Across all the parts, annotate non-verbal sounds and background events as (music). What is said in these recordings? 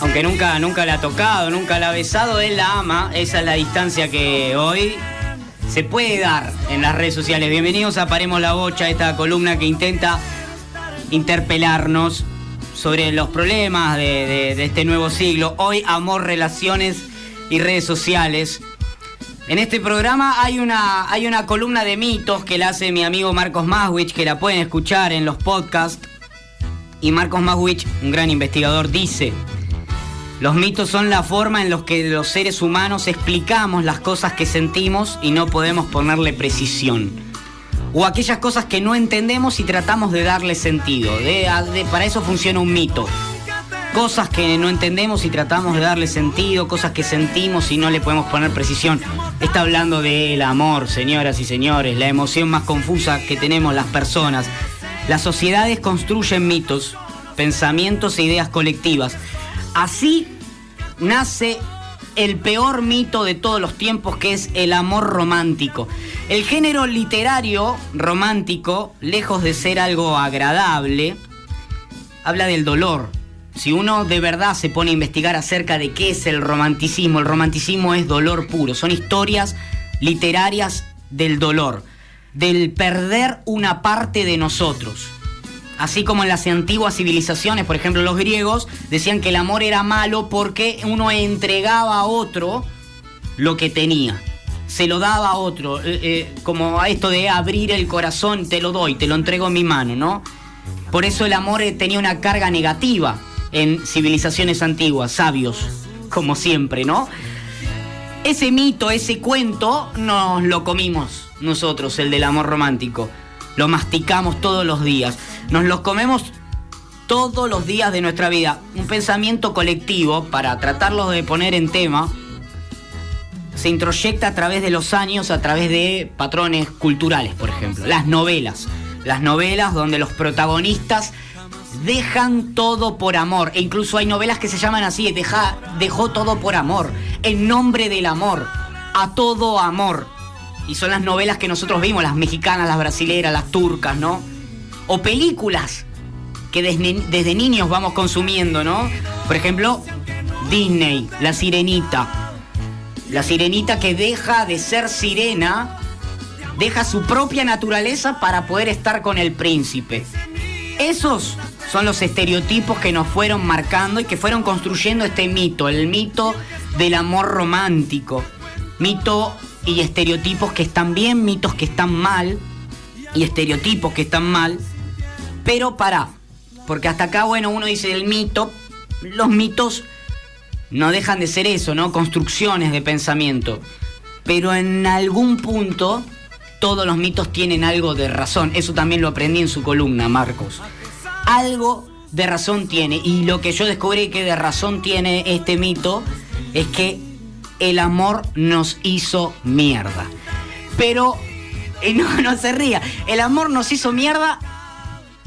Aunque nunca, nunca la ha tocado, nunca la ha besado, él la ama. Esa es la distancia que hoy se puede dar en las redes sociales. Bienvenidos a Paremos la Bocha, esta columna que intenta interpelarnos sobre los problemas de, este nuevo siglo. Hoy amor, relaciones y redes sociales. En este programa hay una, hay una columna de mitos que la hace mi amigo Marcos Maswich, que la pueden escuchar en los podcasts. Y Marcos Maswich, un gran investigador, dice, los mitos son la forma en la que los seres humanos explicamos las cosas que sentimos y no podemos ponerle precisión. O aquellas cosas que no entendemos y tratamos de darle sentido. para eso funciona un mito. Cosas que no entendemos y tratamos de darle sentido, cosas que sentimos y no le podemos poner precisión. Está hablando del amor, señoras y señores, la emoción más confusa que tenemos las personas. Las sociedades construyen mitos, pensamientos e ideas colectivas Así nace el peor mito de todos los tiempos, que es el amor romántico. El género literario romántico, lejos de ser algo agradable, habla del dolor. Si uno de verdad se pone a investigar acerca de qué es el romanticismo, el romanticismo es dolor puro, son historias literarias del dolor, del perder una parte de nosotros. Así como en las antiguas civilizaciones, por ejemplo los griegos, decían que el amor era malo porque uno entregaba a otro lo que tenía. Se lo daba a otro, eh, eh, como a esto de abrir el corazón, te lo doy, te lo entrego en mi mano, ¿no? Por eso el amor eh, tenía una carga negativa en civilizaciones antiguas, sabios, como siempre, ¿no? Ese mito, ese cuento, nos lo comimos nosotros, el del amor romántico. Lo masticamos todos los días. Nos los comemos todos los días de nuestra vida. Un pensamiento colectivo, para tratarlo de poner en tema, se introyecta a través de los años, a través de patrones culturales, por ejemplo. Las novelas. Las novelas donde los protagonistas dejan todo por amor. E incluso hay novelas que se llaman así, deja, dejó todo por amor. En nombre del amor. A todo amor. Y son las novelas que nosotros vimos, las mexicanas, las brasileras, las turcas, ¿no? o películas que desde, niños vamos consumiendo, ¿no? Por ejemplo, Disney, La Sirenita. La Sirenita que deja de ser sirena, deja su propia naturaleza para poder estar con el príncipe. Esos son los estereotipos que nos fueron marcando y que fueron construyendo este mito, el mito del amor romántico. Mito y estereotipos que están bien, mitos que están mal y estereotipos que están mal pero para, porque hasta acá, bueno, uno dice el mito, los mitos no dejan de ser eso, ¿no? Construcciones de pensamiento. Pero en algún punto todos los mitos tienen algo de razón. Eso también lo aprendí en su columna, Marcos. Algo de razón tiene. Y lo que yo descubrí que de razón tiene este mito es que el amor nos hizo mierda. Pero, no, no se ría, el amor nos hizo mierda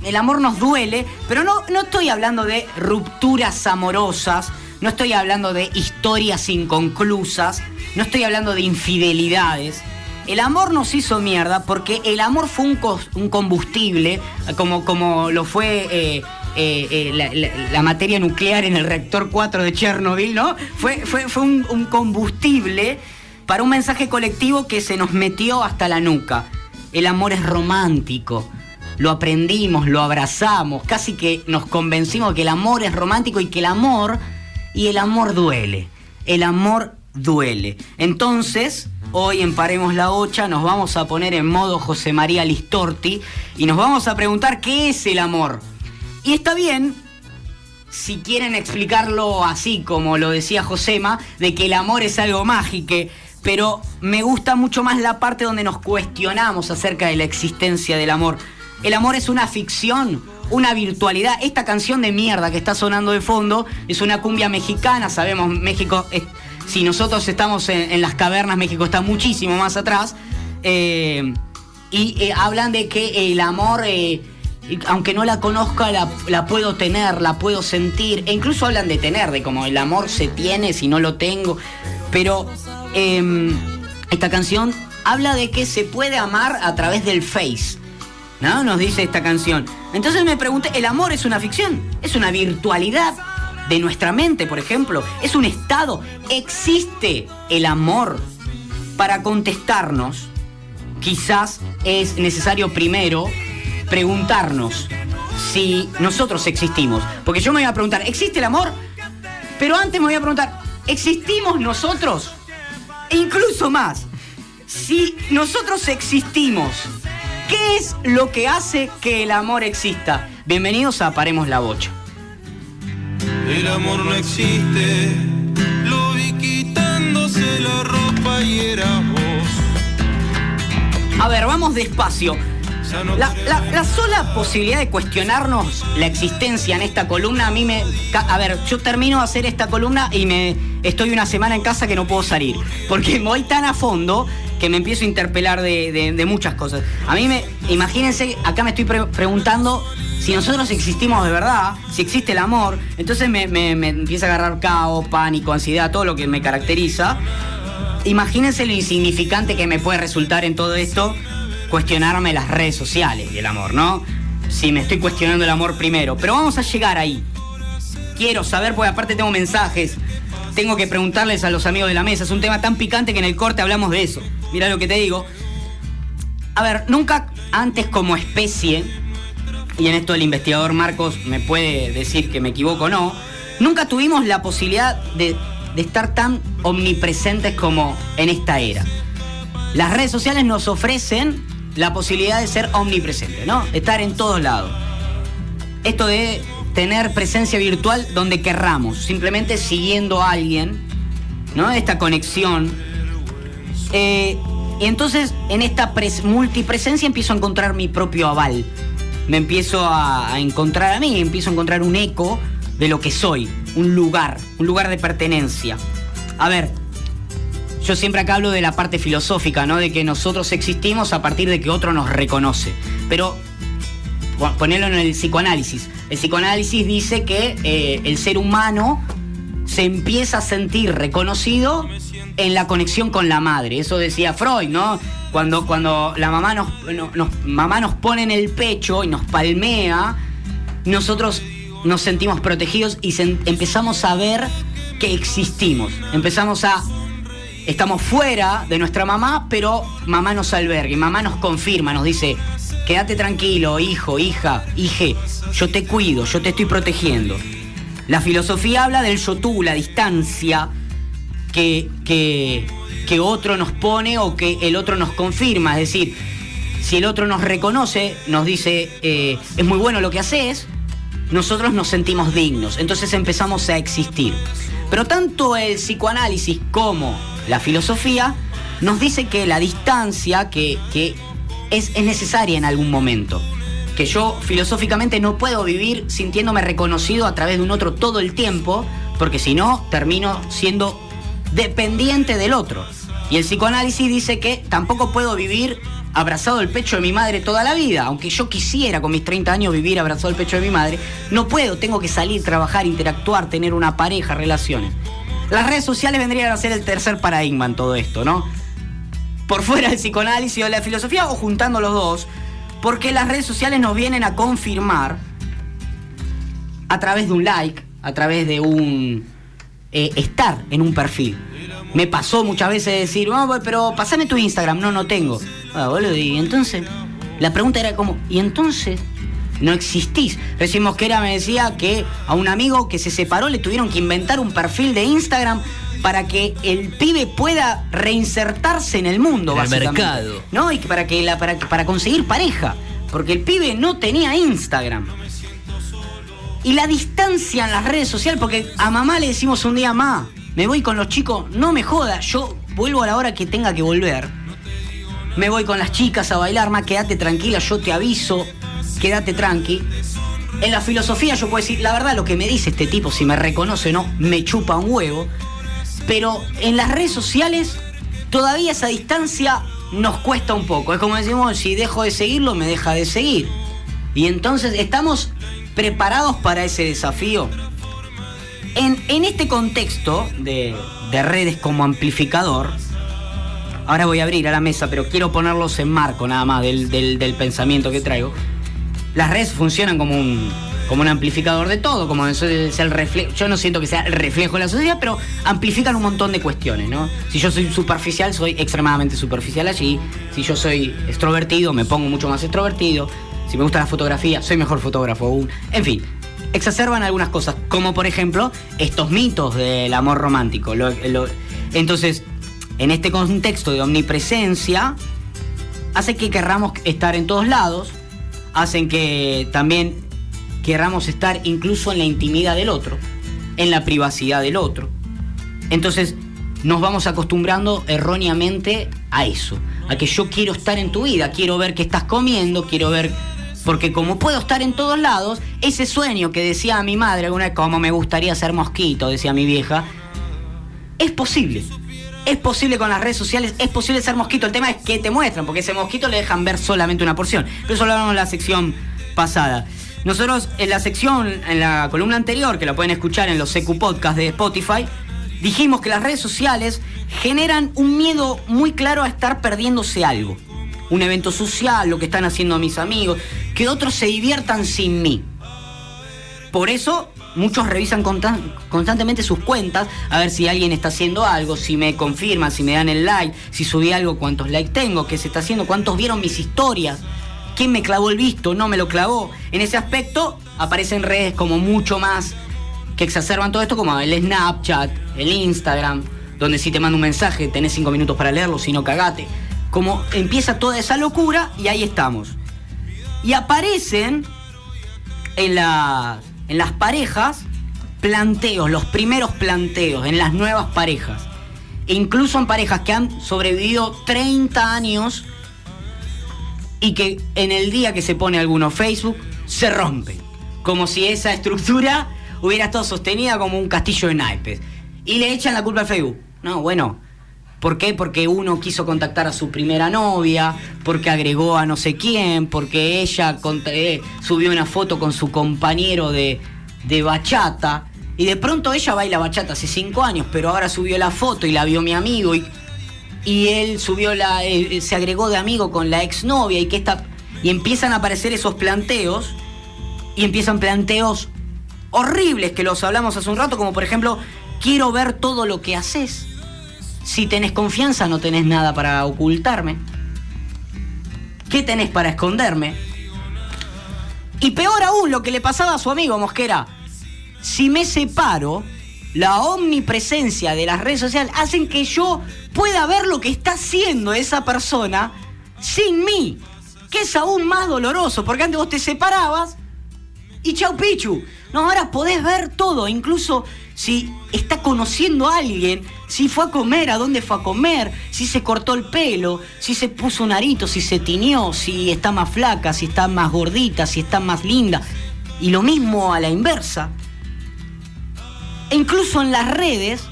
el amor nos duele, pero no, no estoy hablando de rupturas amorosas, no estoy hablando de historias inconclusas, no estoy hablando de infidelidades. El amor nos hizo mierda porque el amor fue un, combustible, como, como lo fue eh, eh, eh, la, materia nuclear en el reactor 4 de Chernobyl, ¿no? Fue, fue, fue un, un combustible para un mensaje colectivo que se nos metió hasta la nuca. El amor es romántico lo aprendimos, lo abrazamos, casi que nos convencimos que el amor es romántico y que el amor, y el amor duele. El amor duele. Entonces, hoy en Paremos la Ocha nos vamos a poner en modo José María Listorti y nos vamos a preguntar qué es el amor. Y está bien, si quieren explicarlo así como lo decía Josema, de que el amor es algo mágico, pero me gusta mucho más la parte donde nos cuestionamos acerca de la existencia del amor. El amor es una ficción, una virtualidad. Esta canción de mierda que está sonando de fondo es una cumbia mexicana. Sabemos, México, si nosotros estamos en, las cavernas, México está muchísimo más atrás. Eh, y eh, hablan de que el amor, eh, aunque no la conozca, la, puedo tener, la puedo sentir. E incluso hablan de tener, de como el amor se tiene si no lo tengo. Pero em, esta canción habla de que se puede amar a través del face ¿no? Nos dice esta canción. Entonces me pregunté, ¿el amor es una ficción? ¿Es una virtualidad de nuestra mente, por ejemplo? ¿Es un estado? ¿Existe el amor? Para contestarnos, quizás es necesario primero preguntarnos si nosotros existimos. Porque yo me voy a preguntar, ¿existe el amor? Pero antes me voy a preguntar, ¿existimos nosotros? E incluso más, si nosotros existimos, ¿qué es lo que hace que el amor exista? Bienvenidos a Paremos la Bocha. El amor no existe, lo vi quitándose la ropa y era vos. A ver, vamos despacio. La, sola posibilidad de cuestionarnos la existencia en esta columna a mí me... A ver, yo termino de hacer esta columna y me estoy una semana en casa que no puedo salir. Porque voy tan a fondo que me empiezo a interpelar de, muchas cosas. A mí me... Imagínense, acá me estoy preguntando si nosotros existimos de verdad, si existe el amor. Entonces me, me empieza a agarrar caos, pánico, ansiedad, todo lo que me caracteriza. Imagínense lo insignificante que me puede resultar en todo esto cuestionarme las redes sociales y el amor, ¿no? Si me estoy cuestionando el amor primero. Pero vamos a llegar ahí. Quiero saber, porque aparte tengo mensajes. Tengo que preguntarles a los amigos de la mesa. Es un tema tan picante que en el corte hablamos de eso. Mira lo que te digo. A ver, nunca antes como especie, y en esto el investigador Marcos me puede decir que me equivoco o no, nunca tuvimos la posibilidad de estar tan omnipresentes como en esta era. Las redes sociales nos ofrecen la posibilidad de ser omnipresente, ¿no? Estar en todos lados. Esto de tener presencia virtual donde querramos, simplemente siguiendo a alguien, ¿no? Esta conexión. Eh, y entonces en esta multipresencia empiezo a encontrar mi propio aval. Me empiezo a, a encontrar a mí, empiezo a encontrar un eco de lo que soy, un lugar, un lugar de pertenencia. A ver, yo siempre acá hablo de la parte filosófica, ¿no? De que nosotros existimos a partir de que otro nos reconoce. Pero ponerlo en el psicoanálisis. El psicoanálisis dice que eh, el ser humano se empieza a sentir reconocido en la conexión con la madre. Eso decía Freud, ¿no? Cuando, cuando la mamá nos, mamá nos pone en el pecho y nos palmea, nosotros nos sentimos protegidos y empezamos a ver que existimos. Empezamos a estamos fuera de nuestra mamá, pero mamá nos alberga y mamá nos confirma, nos dice, quédate tranquilo, hijo, hija, hije, yo te cuido, yo te estoy protegiendo. La filosofía habla del yo tú, la distancia que, que, que otro nos pone o que el otro nos confirma. Es decir, si el otro nos reconoce, nos dice, eh, es muy bueno lo que haces, nosotros nos sentimos dignos. Entonces empezamos a existir. Pero tanto el psicoanálisis como la filosofía nos dice que la distancia que, es, es necesaria en algún momento. Que yo filosóficamente no puedo vivir sintiéndome reconocido a través de un otro todo el tiempo, porque si no, termino siendo dependiente del otro. Y el psicoanálisis dice que tampoco puedo vivir abrazado al pecho de mi madre toda la vida. Aunque yo quisiera con mis 30 años vivir abrazado al pecho de mi madre, no puedo, tengo que salir, trabajar, interactuar, tener una pareja, relaciones. Las redes sociales vendrían a ser el tercer paradigma en todo esto, ¿no? Por fuera del psicoanálisis o la filosofía o juntando los dos, porque las redes sociales nos vienen a confirmar a través de un like, a través de un eh, estar en un perfil. Me pasó muchas veces decir, oh, pero pasame tu Instagram, no, no tengo. Ah, boludo, y entonces, la pregunta era como, ¿y entonces? No existís. Recién Mosquera me decía que a un amigo que se separó le tuvieron que inventar un perfil de Instagram para que el pibe pueda reinsertarse en el mundo, en el mercado. ¿No? Y para que la, para, para conseguir pareja. Porque el pibe no tenía Instagram. Y la distancia en las redes sociales, porque a mamá le decimos un día más, me voy con los chicos, no me joda, yo vuelvo a la hora que tenga que volver. Me voy con las chicas a bailar, más quédate tranquila, yo te aviso, quédate tranqui. En la filosofía yo puedo decir, la verdad lo que me dice este tipo, si me reconoce o no, me chupa un huevo. Pero en las redes sociales todavía esa distancia nos cuesta un poco. Es como decimos, si dejo de seguirlo, me deja de seguir. Y entonces, ¿estamos preparados para ese desafío? En, este contexto de, de redes como amplificador, ahora voy a abrir a la mesa, pero quiero ponerlos en marco nada más del, del pensamiento que traigo. Las redes funcionan como un, como un amplificador de todo, como es el. Yo no siento que sea el reflejo de la sociedad, pero amplifican un montón de cuestiones, ¿no? Si yo soy superficial, soy extremadamente superficial allí. Si yo soy extrovertido, me pongo mucho más extrovertido. Si me gusta la fotografía, soy mejor fotógrafo aún. En fin, exacerban algunas cosas, como por ejemplo estos mitos del amor romántico. entonces, en este contexto de omnipresencia, hace que querramos estar en todos lados, hacen que también querramos estar incluso en la intimidad del otro, en la privacidad del otro. Entonces nos vamos acostumbrando erróneamente a eso, a que yo quiero estar en tu vida, quiero ver qué estás comiendo, quiero ver... Porque como puedo estar en todos lados, ese sueño que decía mi madre alguna vez, como me gustaría ser mosquito, decía mi vieja, es posible. Es posible con las redes sociales, es posible ser mosquito. El tema es que te muestran, porque ese mosquito le dejan ver solamente una porción. Pero eso lo hablamos en la sección pasada. Nosotros en la sección, en la columna anterior, que la pueden escuchar en los CQ Podcast de Spotify, dijimos que las redes sociales generan un miedo muy claro a estar perdiéndose algo. Un evento social, lo que están haciendo mis amigos, que otros se diviertan sin mí. Por eso muchos revisan constantemente sus cuentas a ver si alguien está haciendo algo, si me confirman, si me dan el like, si subí algo, cuántos likes tengo, qué se está haciendo, cuántos vieron mis historias quién me clavó el visto, no me lo clavó. En ese aspecto aparecen redes como mucho más que exacerban todo esto, como el Snapchat, el Instagram, donde si te mando un mensaje tenés cinco minutos para leerlo, si no cagate. Como empieza toda esa locura y ahí estamos. Y aparecen en, en las parejas planteos, los primeros planteos, en las nuevas parejas. E incluso en parejas que han sobrevivido 30 años y que en el día que se pone alguno Facebook se rompe. Como si esa estructura hubiera estado sostenida como un castillo de naipes. Y le echan la culpa al Facebook. No, bueno. ¿Por qué? Porque uno quiso contactar a su primera novia, porque agregó a no sé quién, porque ella eh, subió una foto con su compañero de, bachata. Y de pronto ella baila bachata hace cinco años, pero ahora subió la foto y la vio mi amigo y él subió la. Eh, se agregó de amigo con la exnovia y que está. Y empiezan a aparecer esos planteos. Y empiezan planteos horribles que los hablamos hace un rato, como por ejemplo, quiero ver todo lo que haces. Si tenés confianza, no tenés nada para ocultarme. ¿Qué tenés para esconderme? Y peor aún, lo que le pasaba a su amigo Mosquera. Si me separo, la omnipresencia de las redes sociales hacen que yo pueda ver lo que está haciendo esa persona sin mí, que es aún más doloroso, porque antes vos te separabas y chau pichu. No, ahora podés ver todo, incluso si está conociendo a alguien, si fue a comer, a dónde fue a comer, si se cortó el pelo, si se puso un arito, si se tiñó, si está más flaca, si está más gordita, si está más linda. Y lo mismo a la inversa. E incluso en las redes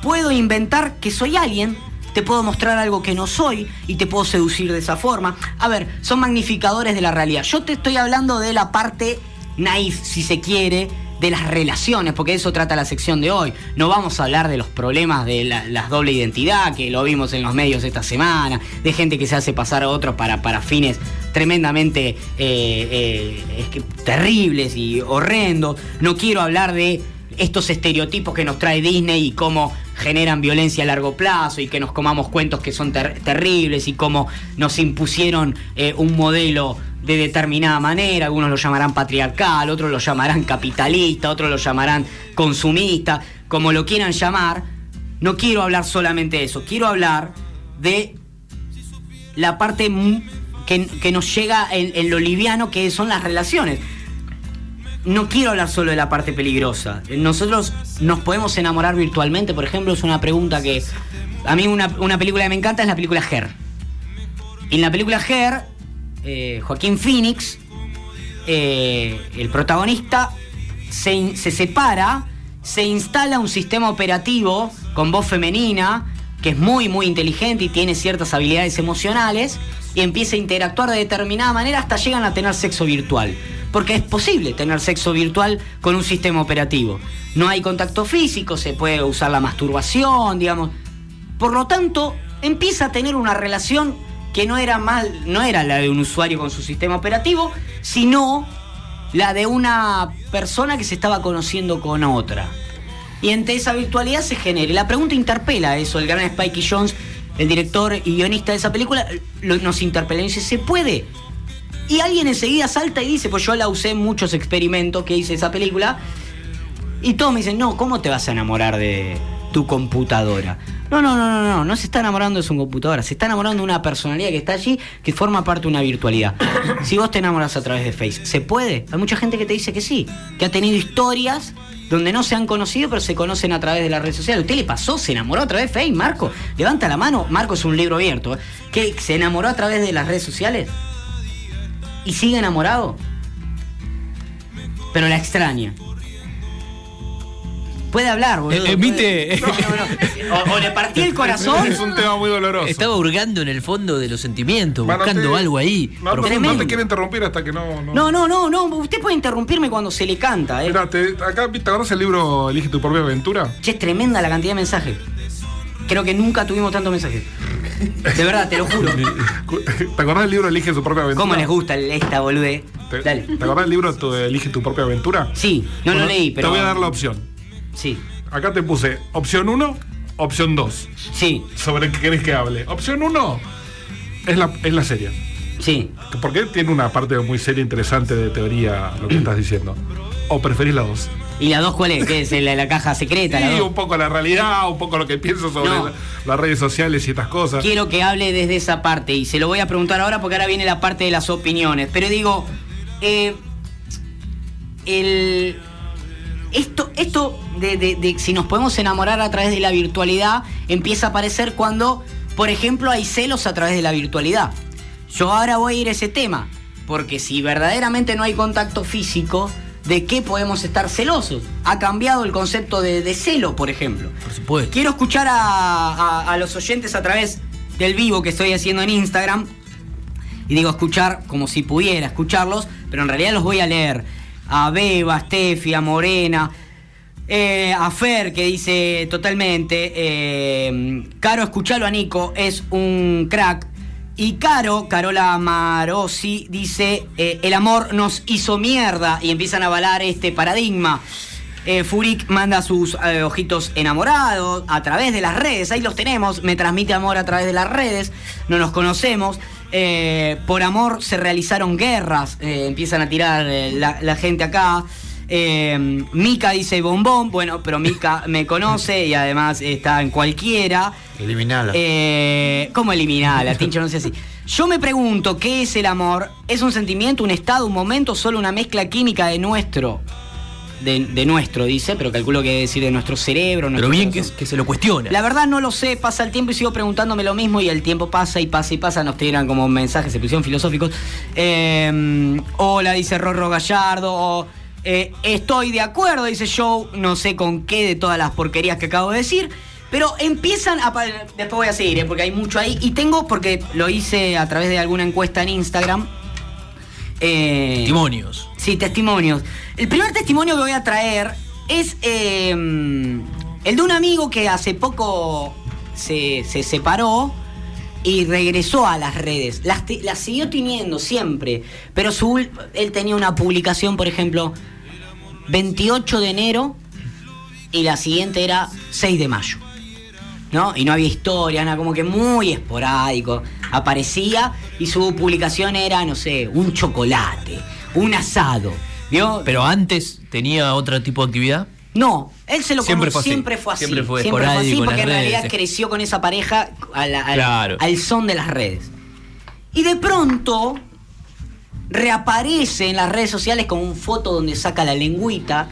puedo inventar que soy alguien, te puedo mostrar algo que no soy y te puedo seducir de esa forma. A ver, son magnificadores de la realidad. Yo te estoy hablando de la parte naif, si se quiere, de las relaciones, porque eso trata la sección de hoy. No vamos a hablar de los problemas de la, doble identidad, que lo vimos en los medios esta semana, de gente que se hace pasar a otros para, para fines tremendamente eh, eh, terribles y horrendos. No quiero hablar de estos estereotipos que nos trae Disney y cómo generan violencia a largo plazo y que nos comamos cuentos que son terribles y cómo nos impusieron eh, un modelo de determinada manera, algunos lo llamarán patriarcal, otros lo llamarán capitalista, otros lo llamarán consumista, como lo quieran llamar, no quiero hablar solamente de eso, quiero hablar de la parte que, nos llega en lo liviano que son las relaciones no quiero hablar solo de la parte peligrosa. Nosotros nos podemos enamorar virtualmente, por ejemplo, es una pregunta que a mí una, película que me encanta es la película Her. En la película Her, eh, Joaquín Phoenix, eh, el protagonista, se, se separa, se instala un sistema operativo con voz femenina, que es muy, muy inteligente y tiene ciertas habilidades emocionales, y empieza a interactuar de determinada manera hasta llegan a tener sexo virtual porque es posible tener sexo virtual con un sistema operativo. No hay contacto físico, se puede usar la masturbación, digamos. Por lo tanto, empieza a tener una relación que no era mal, no era la de un usuario con su sistema operativo, sino la de una persona que se estaba conociendo con otra. Y entre esa virtualidad se genera. Y la pregunta interpela eso, el gran Spikey Jones, el director y guionista de esa película, nos interpela y dice, ¿se puede? Y alguien enseguida salta y dice, pues yo la usé en muchos experimentos que hice esa película, y todos me dicen, no, ¿cómo te vas a enamorar de tu computadora? No, no, no, no, no, no se está enamorando de su computadora, se está enamorando de una personalidad que está allí, que forma parte de una virtualidad. (coughs) si vos te enamoras a través de Face, ¿se puede? Hay mucha gente que te dice que sí, que ha tenido historias donde no se han conocido, pero se conocen a través de las redes sociales. ¿A ¿Usted le pasó? ¿Se enamoró a través de Face, Marco? Levanta la mano, Marco es un libro abierto. ¿eh? ¿Qué? ¿Se enamoró a través de las redes sociales? ¿Y sigue enamorado? Pero la extraña. Puede hablar, boludo. Eh, emite- (laughs) No, no, no. O, o le partí el corazón. Es un tema muy doloroso. Estaba hurgando en el fondo de los sentimientos, buscando te- algo ahí. No, te quiero interrumpir hasta que no. no. No, no, no, no. Usted puede interrumpirme cuando se le canta, eh. Mirá, te, acá, ¿te acordás el libro Elige tu propia aventura? Che, es tremenda la cantidad de mensajes. Creo que nunca tuvimos tantos mensajes. De verdad, te lo juro. ¿Te acordás del libro Elige tu propia aventura? ¿Cómo les gusta esta bolude? ¿Te, Dale. ¿Te acordás del libro tu- Elige tu propia aventura? Sí, no lo leí, pero. Te voy a dar la opción. Sí, Acá te puse opción 1, opción 2. sí, Sobre qué querés que hable. Opción 1 es la, es la serie. sí. Porque tiene una parte muy seria, interesante de teoría, lo que estás diciendo. ¿O preferís la 2? ¿Y la dos cuál es? ¿Qué es? ¿La, la caja secreta? Sí, un poco la realidad, un poco lo que pienso sobre No. la- las redes sociales y estas cosas. Quiero que hable desde esa parte y se lo voy a preguntar ahora porque ahora viene la parte de las opiniones. Pero digo, eh, el, esto, esto de, de- de si nos podemos enamorar a través de la virtualidad empieza a aparecer cuando, por ejemplo, hay celos a través de la virtualidad. Yo ahora voy a ir a ese tema, porque si verdaderamente no hay contacto físico, ¿de qué podemos estar celosos? Ha cambiado el concepto de, de celo, por ejemplo. Por supuesto. Quiero escuchar a, a- a los oyentes a través del vivo que estoy haciendo en Instagram. Y digo escuchar como si pudiera escucharlos, pero en realidad los voy a leer. A Beba, a Steffi, a Morena, eh, a Fer que dice totalmente, eh, Caro, escuchalo a Nico, es un crack. Y Caro, Carola Marosi, dice, eh, el amor nos hizo mierda y empiezan a avalar este paradigma. Eh, Furik manda sus eh, ojitos enamorados a través de las redes, ahí los tenemos, me transmite amor a través de las redes, no nos conocemos. Por amor se realizaron guerras, empiezan a tirar la gente acá. Eh, Mika dice bombón, bueno, pero Mika (laughs) me conoce y además está en cualquiera. Eliminala. Eh, ¿Cómo eliminarla? Tincho, no sé así. Yo me pregunto, ¿qué es el amor? ¿Es un sentimiento, un estado, un momento, solo una mezcla química de nuestro? De, de nuestro, dice, pero calculo que debe decir de nuestro cerebro. Pero bien que, se lo cuestiona. La verdad no lo sé, pasa el tiempo y sigo preguntándome lo mismo y el tiempo pasa y pasa y pasa, nos tiran como mensajes, se pusieron filosóficos. Eh, hola, dice Rorro Gallardo, o, eh, estoy de acuerdo, dice Joe, no sé con qué de todas las porquerías que acabo de decir, pero empiezan a... Después voy a seguir, eh, porque hay mucho ahí, y tengo, porque lo hice a través de alguna encuesta en Instagram. eh, Testimonios. Sí, testimonios. El primer testimonio que voy a traer es eh, el de un amigo que hace poco se, se separó y regresó a las redes. Las, siguió teniendo siempre, pero su, él tenía una publicación, por ejemplo, 28 de enero y la siguiente era 6 de mayo. ¿no? Y no había historia, nada, como que muy esporádico. Aparecía y su publicación era, no sé, un chocolate, un asado. ¿Vio? Pero antes tenía otro tipo de actividad. No, él se lo Siempre fue así. siempre fue así. Siempre fue así porque las en realidad redes. creció con esa pareja a la- al, Claro. al son de las redes. Y de pronto reaparece en las redes sociales con un foto donde saca la lengüita,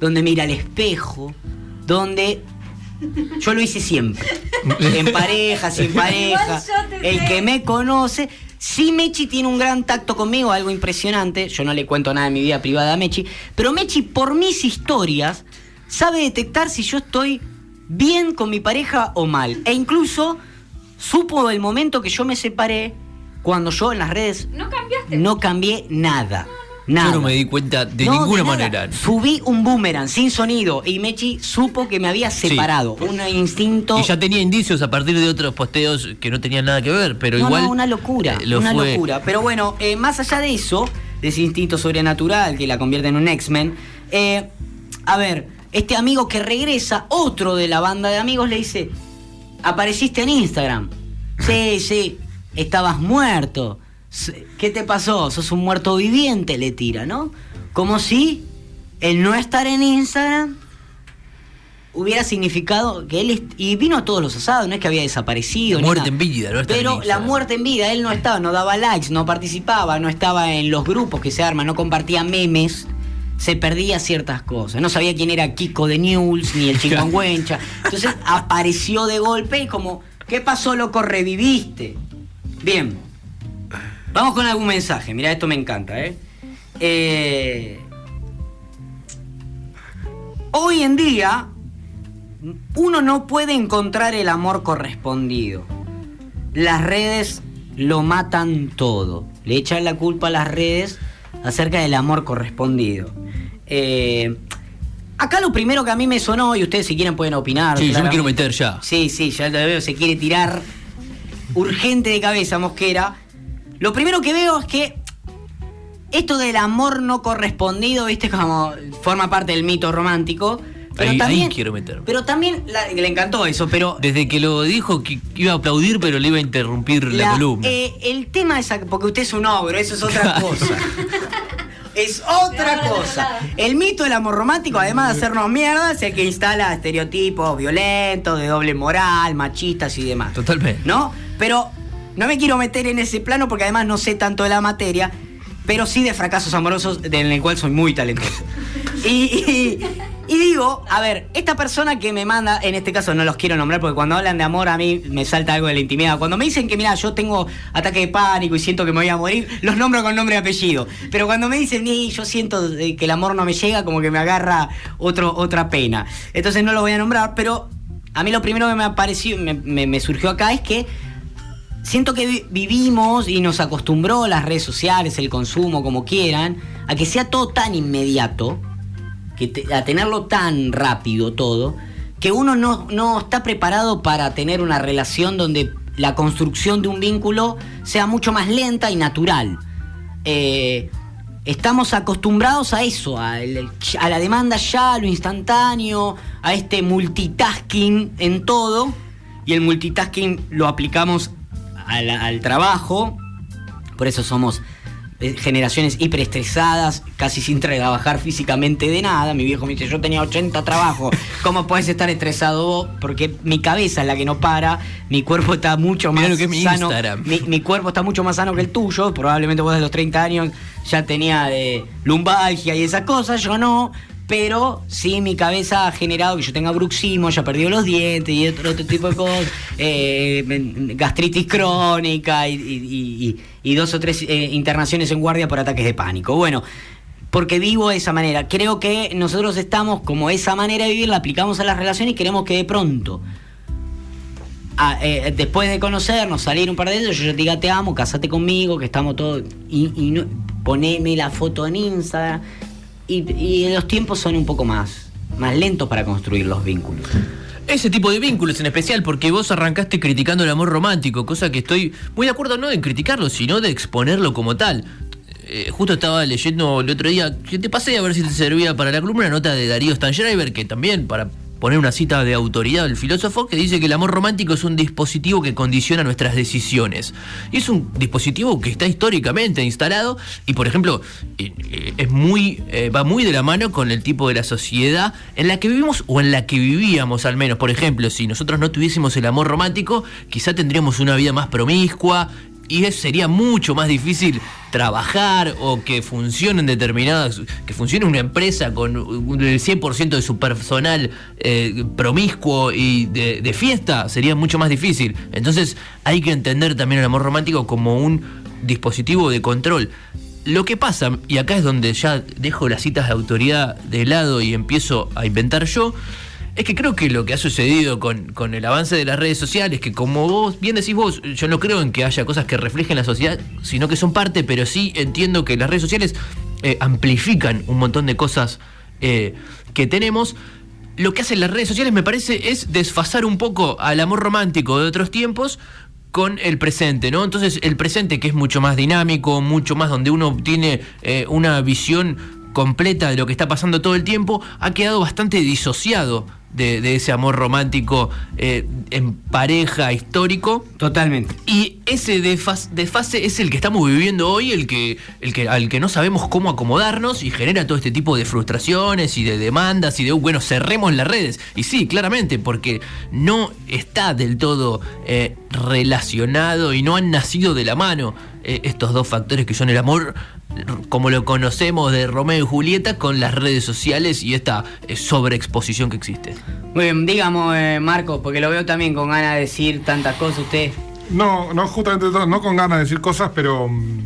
donde mira al espejo, donde yo lo hice siempre. (laughs) En pareja, sin pareja. El que me conoce. Sí, Mechi tiene un gran tacto conmigo, algo impresionante. Yo no le cuento nada de mi vida privada a Mechi. Pero Mechi, por mis historias, sabe detectar si yo estoy bien con mi pareja o mal. E incluso supo el momento que yo me separé cuando yo en las redes ¿No cambiaste? no cambié nada. Nada. Yo no me di cuenta de No, ninguna manera. Subí un boomerang sin sonido y Mechi supo que me había separado. Un instinto. Y ya tenía indicios a partir de otros posteos que no tenían nada que ver, pero no, igual. no, una locura. eh, lo una fue. locura. Pero bueno, eh, más allá de eso, de ese instinto sobrenatural que la convierte en un X-Men, eh, a ver, este amigo que regresa, otro de la banda de amigos, le dice: Apareciste en Instagram. (laughs) Sí, sí, estabas muerto. ¿Qué te pasó? Sos un muerto viviente, le tira, ¿no? Como si el no estar en Instagram hubiera significado que él y vino a todos los asados, no es que había desaparecido. ni Muerte nada. en vida, no en Pero la muerte en vida, él no estaba, no daba likes, no participaba, no estaba en los grupos que se arman, no compartía memes, se perdía ciertas cosas. No sabía quién era Kiko de News ni el Chihuahuencha. Entonces apareció de golpe y como, ¿qué pasó, loco? Reviviste. Bien. Vamos con algún mensaje. Mira, esto me encanta, ¿eh? Eh, Hoy en día, uno no puede encontrar el amor correspondido. Las redes lo matan todo. Le echan la culpa a las redes acerca del amor correspondido. Eh, acá lo primero que a mí me sonó, y ustedes si quieren pueden opinar. Sí, yo me quiero meter ya. Sí, sí, ya lo veo, se quiere tirar urgente de cabeza, Mosquera. Lo primero que veo es que esto del amor no correspondido, viste, como forma parte del mito romántico. Pero Ahí- ahí también, quiero meterme. Pero también la- le encantó eso, pero Desde que lo dijo que iba a aplaudir, pero le iba a interrumpir la, la- columna. eh, el tema es porque usted es un ogro, eso es otra cosa. (laughs) Es otra cosa. El mito del amor romántico, además de hacernos mierda, es el que instala estereotipos violentos, de doble moral, machistas y demás. Totalmente. ¿No? Pero no me quiero meter en ese plano porque además no sé tanto de la materia, pero sí de fracasos amorosos en el cual soy muy talentoso. Y, digo, a ver, esta persona que me manda, en este caso no los quiero nombrar porque cuando hablan de amor a mí me salta algo de la intimidad. Cuando me dicen que, mira, yo tengo ataque de pánico y siento que me voy a morir, los nombro con nombre y apellido. Pero cuando me dicen, "Ni, yo siento que el amor no me llega, como que me agarra otro, otra pena. Entonces no los voy a nombrar, pero a mí lo primero que me apareció, me surgió acá es que siento que vi- vivimos y nos acostumbró las redes sociales, el consumo, como quieran, a que sea todo tan inmediato, a tenerlo tan rápido todo, que uno no, no está preparado para tener una relación donde la construcción de un vínculo sea mucho más lenta y natural. Eh, estamos acostumbrados a eso, a, a la demanda ya, a lo instantáneo, a este multitasking en todo, y el multitasking lo aplicamos al, al trabajo, por eso somos eh, generaciones hiperestresadas, casi sin trabajar físicamente de nada. Mi viejo me dice, yo tenía 80 trabajos, ¿cómo puedes estar estresado vos? Porque mi cabeza es la que no para, mi cuerpo está mucho más que mi sano. Mi, mi cuerpo está mucho más sano que el tuyo, probablemente vos de los 30 años ya tenía de lumbalgia y esas cosas, yo no. Pero sí, mi cabeza ha generado que yo tenga bruxismo, ya perdido los dientes y otro, otro tipo de cosas, eh, gastritis crónica y, dos o tres eh, internaciones en guardia por ataques de pánico. Bueno, porque vivo de esa manera. Creo que nosotros estamos como esa manera de vivir, la aplicamos a las relaciones y queremos que de pronto a- eh, después de conocernos, salir un par de ellos, yo diga te amo, casate conmigo, que estamos todos. Y, y no, poneme la foto en Instagram. Y, y los tiempos son un poco más, más lentos para construir los vínculos. Ese tipo de vínculos en especial, porque vos arrancaste criticando el amor romántico, cosa que estoy muy de acuerdo no en criticarlo, sino de exponerlo como tal. Eh, justo estaba leyendo el otro día, que te pasé a ver si te servía para la columna, nota de Darío Stanschreiber, que también, para poner una cita de autoridad del filósofo, que dice que el amor romántico es un dispositivo que condiciona nuestras decisiones. Y es un dispositivo que está históricamente instalado y, por ejemplo, eh, eh, es muy, eh, va muy de la mano con el tipo de la sociedad en la que vivimos o en la que vivíamos al menos. Por ejemplo, si nosotros no tuviésemos el amor romántico, quizá tendríamos una vida más promiscua, y sería mucho más difícil trabajar o que funcionen determinadas, que funcione una empresa con el 100% de su personal eh, promiscuo y de, de fiesta, sería mucho más difícil. Entonces hay que entender también el amor romántico como un dispositivo de control. Lo que pasa, y acá es donde ya dejo las citas de autoridad de lado y empiezo a inventar yo, es que creo que lo que ha sucedido con, con el avance de las redes sociales, que como vos bien decís vos, yo no creo en que haya cosas que reflejen la sociedad, sino que son parte, pero sí entiendo que las redes sociales eh, amplifican un montón de cosas eh, que tenemos. Lo que hacen las redes sociales, me parece, es desfasar un poco al amor romántico de otros tiempos con el presente, ¿no? Entonces, el presente que es mucho más dinámico, mucho más donde uno tiene eh, una visión completa de lo que está pasando todo el tiempo, ha quedado bastante disociado de, de ese amor romántico eh, en pareja histórico. Totalmente. Y ese desfas- desfase es el que estamos viviendo hoy, el que, el que, al que no sabemos cómo acomodarnos y genera todo este tipo de frustraciones y de demandas y de, "Uh, bueno, cerremos las redes. Y sí, claramente, porque no está del todo eh, relacionado y no han nacido de la mano eh, estos dos factores que son el amor como lo conocemos de Romeo y Julieta con las redes sociales y esta eh, sobreexposición que existe. Muy bien, digamos, eh, Marcos, porque lo veo también con ganas de decir tantas cosas usted. No, no, justamente no no con ganas de decir cosas, pero. mm,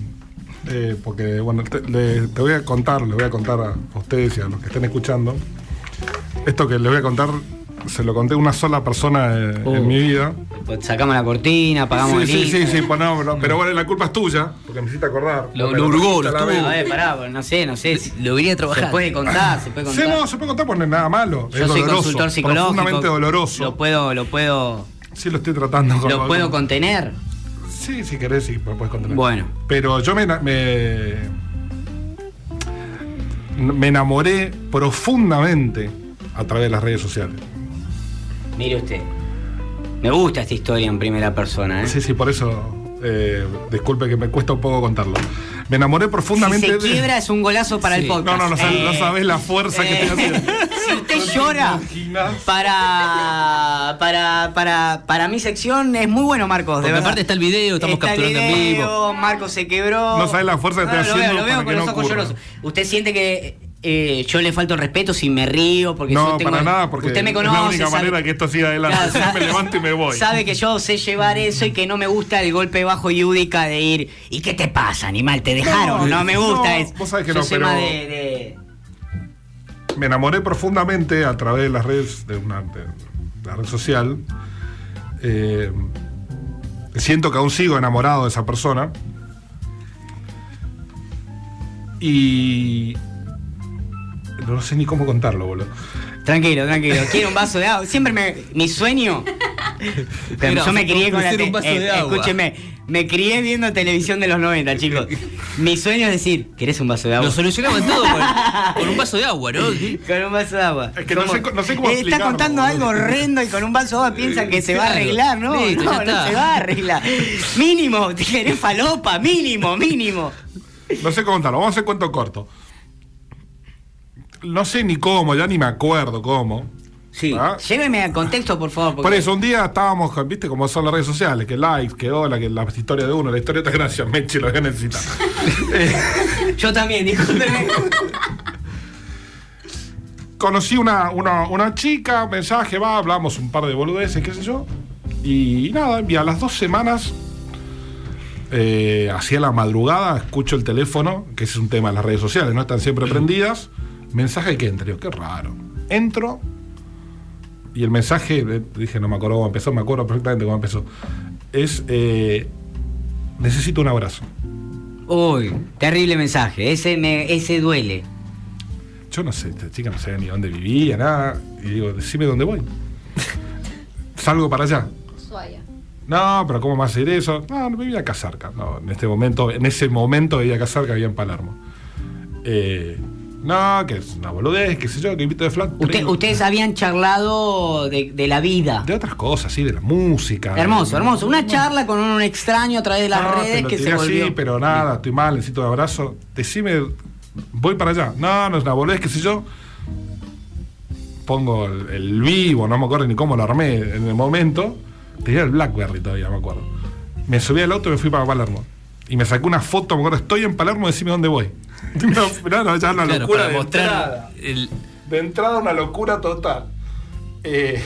eh, porque, bueno, te, le- te voy a contar, le voy a contar a ustedes y a los que estén escuchando. Esto que les voy a contar, se lo conté a una sola persona eh, Oh. en mi vida. Pues sacamos la cortina, apagamos Sí, el sí, sí, sí, pues no, no, pero bueno, la culpa es tuya, porque me hiciste acordar. Lo- lo trajiste lo estuvo. vez. A ver, pará, pues, no sé, no sé. si- Lo venía a Se puede contar, se puede Sí, contar. no, se puede contar porque no es nada malo. Yo es soy doloroso, consultor psicológico. Profundamente doloroso. Lo puedo, lo puedo, Sí, lo estoy tratando. con- lo puedo con- contener. Sí, si querés, sí, me puedes contener. Bueno. Pero yo me, me, me enamoré profundamente a través de las redes sociales. Mire usted. Me gusta esta historia en primera persona, ¿eh? Sí, sí, por eso, eh, disculpe que me cuesta un poco contarlo. Me enamoré profundamente si se de- quiebra es un golazo para Sí. el podcast. No, no, no, sabes- no sabés la fuerza que tiene haciendo. (laughs) Si usted No te llora para, para, para, para mi sección, es muy bueno, Marcos. De verdad. aparte está el video, estamos Está el capturando en video, vivo. Marcos se quebró. No sabés la fuerza que estoy lo veo, haciendo lo veo para con que los no ojos llorosos. Usted siente que eh, yo le falto el respeto si me río, porque No, yo tengo. para nada, porque usted me es conoce. la única sabe- manera que esto siga adelante. Claro, sabe- me levanto y me voy. Sabe que yo sé llevar eso y que no me gusta el golpe bajo Yudica de ir. ¿Y qué te pasa, animal? ¿Te dejaron? No, No, me gusta no, eso. vos sabés que no, pero- de- de... me enamoré profundamente a través de las redes, de una de la red social. Eh, siento que aún sigo enamorado de esa persona. Y. No sé ni cómo contarlo, boludo. Tranquilo, tranquilo. Quiero un vaso de agua. Siempre me. Mi sueño. Pero Mira, yo me crié con la. un vaso eh, de agua. Escúcheme, me crié viendo televisión de los 90, chicos. Mi sueño es decir, ¿querés un vaso de agua? Lo solucionaban todo con, con un vaso de agua, ¿no? (laughs) Con un vaso de agua. Es que no sé no sé cómo Está contando algo horrendo y con un vaso de agua piensan que se va a arreglar, ¿no? Listo, no, no se va a arreglar. Mínimo, (laughs) te querés falopa, mínimo, mínimo. No sé cómo contarlo. Vamos a hacer cuento corto. No sé ni cómo, ya ni me acuerdo cómo. Sí. ¿Ah? Lléveme al contexto, por favor. porque- Por eso, un día estábamos, con- viste cómo son las redes sociales, que likes, que hola, que las historias de uno, la historia de otra gracias, (laughs) Meche, lo que necesita. Eh, (laughs) Yo también, discúlpeme. conocí una, una, una chica, mensaje, va, hablamos un par de boludeces, qué sé yo. Y nada, y a las dos semanas, eh, hacia la madrugada, escucho el teléfono, que ese es un tema de las redes sociales, no están siempre (clears throat) prendidas. Mensaje que digo, qué raro. Entro y el mensaje, eh, dije, no me acuerdo cómo empezó, me acuerdo perfectamente cómo empezó. Es, eh, necesito un abrazo. Uy, terrible mensaje. Ese, me, ese duele. Yo no sé, esta chica no sabía ni dónde vivía, nada. Y digo, decime dónde voy. (laughs) Salgo para allá. Ushuaia. No, pero ¿cómo más hacer eso? No, no vivía acá cerca. No, en este momento, en ese momento vivía acá cerca, vivía en Palermo. Eh, no, que es una boludez, qué sé yo, que invito de. Usted- ustedes habían charlado de, de la vida. De otras cosas, sí, de la música. Hermoso, de- hermoso. Una charla con un extraño a través de las No, te redes lo que se volvió. así, pero nada, estoy mal, necesito un abrazo. Decime, voy para allá. No, no es una boludez, qué sé yo. Pongo el, el vivo, no me acuerdo ni cómo lo armé en el momento. Tenía el Blackberry todavía, me acuerdo. Me subí al auto y me fui para Palermo. Y me sacé una foto, me acuerdo, estoy en Palermo, decime dónde voy. (laughs) No, no, no, ya una Claro, locura para de entrada. el, De entrada una locura total. Eh,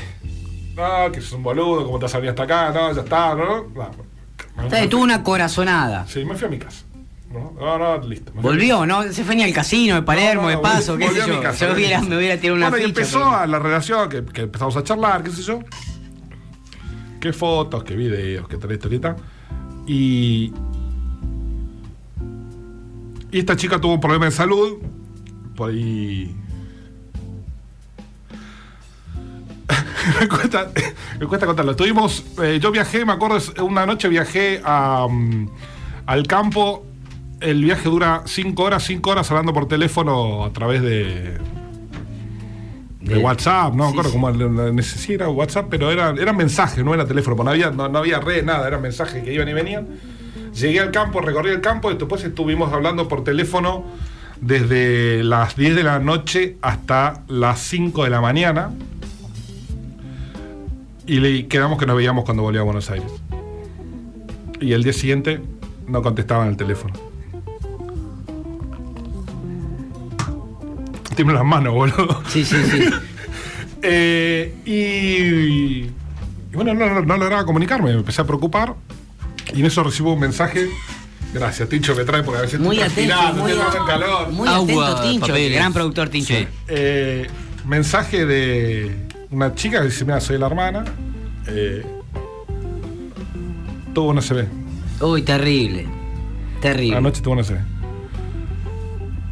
no, que es un boludo, como te has salido hasta acá, no, ya está, ¿no? no. Tuvo una corazonada. Sí, me fui a mi casa. No, no, listo. Volvió, ¿no? Se fue ni al casino de Palermo, No, no, de paso, volví- qué volví sé a mi yo. casa, Yo hubiera, me hubiera tirado una Bueno, y ficha. empezó pero- a la relación, que, que empezamos a charlar, qué sé yo. Qué fotos, qué videos, qué tal historieta. Y. Y esta chica tuvo un problema de salud. Por ahí. (laughs) me, cuesta, me cuesta contarlo. Tuvimos. eh, yo viajé, me acuerdo, una noche viajé a, mm, al campo. El viaje dura 5 horas, 5 horas hablando por teléfono a través de. De De- WhatsApp, no me sí, acuerdo sí. sí era WhatsApp, pero era, eran mensajes, no era teléfono, no había, no, no había red, nada, eran mensajes que iban y venían. Llegué al campo, recorrí el campo y después estuvimos hablando por teléfono desde las 10 de la noche hasta las 5 de la mañana. Y le quedamos que nos veíamos cuando volvía a Buenos Aires. Y el día siguiente no contestaban el teléfono. Tiemblan las manos, boludo. Sí, sí, sí. (laughs) Eh, y, y bueno, no, no, no lograba comunicarme, me empecé a preocupar. Y en eso recibo un mensaje. Gracias, Tincho, me trae porque a veces Muy estoy atento, transpirando, muy, en calor. muy Agua, atento, Tincho. papeles. Gran productor, Tincho. Sí. Eh, mensaje de una chica que dice: Mira, soy la hermana. Eh, tuvo una CB. Uy, terrible. Terrible. Anoche tuvo una CB.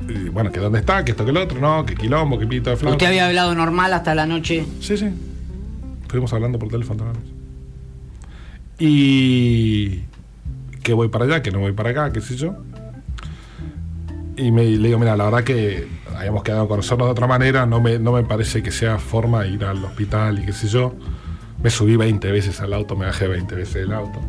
Y bueno, que dónde está, que esto, que el otro, no, que quilombo, que pito de flauta. ¿Usted había hablado normal hasta la noche? Sí, sí. Estuvimos hablando por teléfono toda la noche. Y que voy para allá, que no voy para acá, qué sé yo. Y me, le digo, mira, la verdad que habíamos quedado a conocernos de otra manera, no me, no me parece que sea forma ir al hospital y qué sé yo. Me subí 20 veces al auto, me bajé 20 veces del auto. (coughs)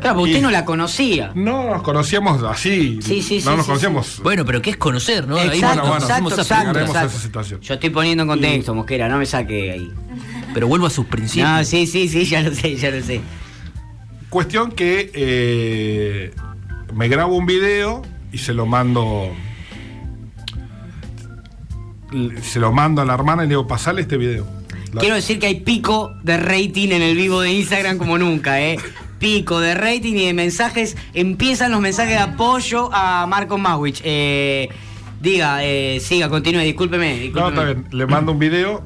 Claro, Y- usted no la conocía. No nos conocíamos así. Sí, sí, no sí, nos sí, conocíamos. Bueno, pero ¿qué es conocer, no? Ahí Exacto, nos- nos exacto, exacto, llegaremos a exacto. esa situación. Yo estoy poniendo en contexto, Mosquera, no me saque ahí. Pero vuelvo a sus principios. No, sí, sí, sí, ya lo sé, ya lo sé. Cuestión que eh, me grabo un video y se lo mando. Se lo mando a la hermana y le digo, pasale este video. La- Quiero decir que hay pico de rating en el vivo de Instagram como nunca, ¿eh? Pico de rating y de mensajes. Empiezan los mensajes de apoyo a Marco Mawich. Eh, diga, eh, siga, continúe, discúlpeme. No, discúlpeme. está bien. Le mando un video.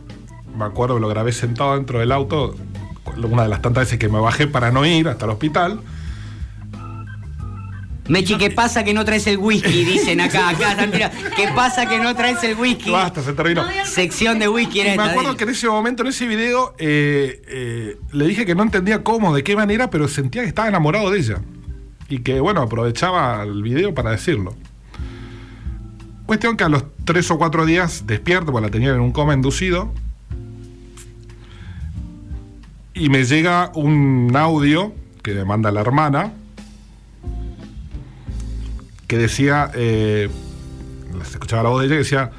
Me acuerdo que lo grabé sentado dentro del auto. Una de las tantas veces que me bajé para no ir hasta el hospital. Mechi, ¿qué pasa que no traes el whisky? Dicen acá, acá están tirando. ¿Qué pasa que no traes el whisky? Basta, se terminó. Sección de whisky era Y me esta, acuerdo que en ese momento, en ese video, eh, eh, le dije que no entendía cómo, de qué manera, pero sentía que estaba enamorado de ella. Y que, bueno, aprovechaba el video para decirlo. Cuestión que a los tres o cuatro días despierto, porque la tenía en un coma inducido. Y me llega un audio que me manda la hermana. Que decía. eh, se escuchaba la voz de ella que decía: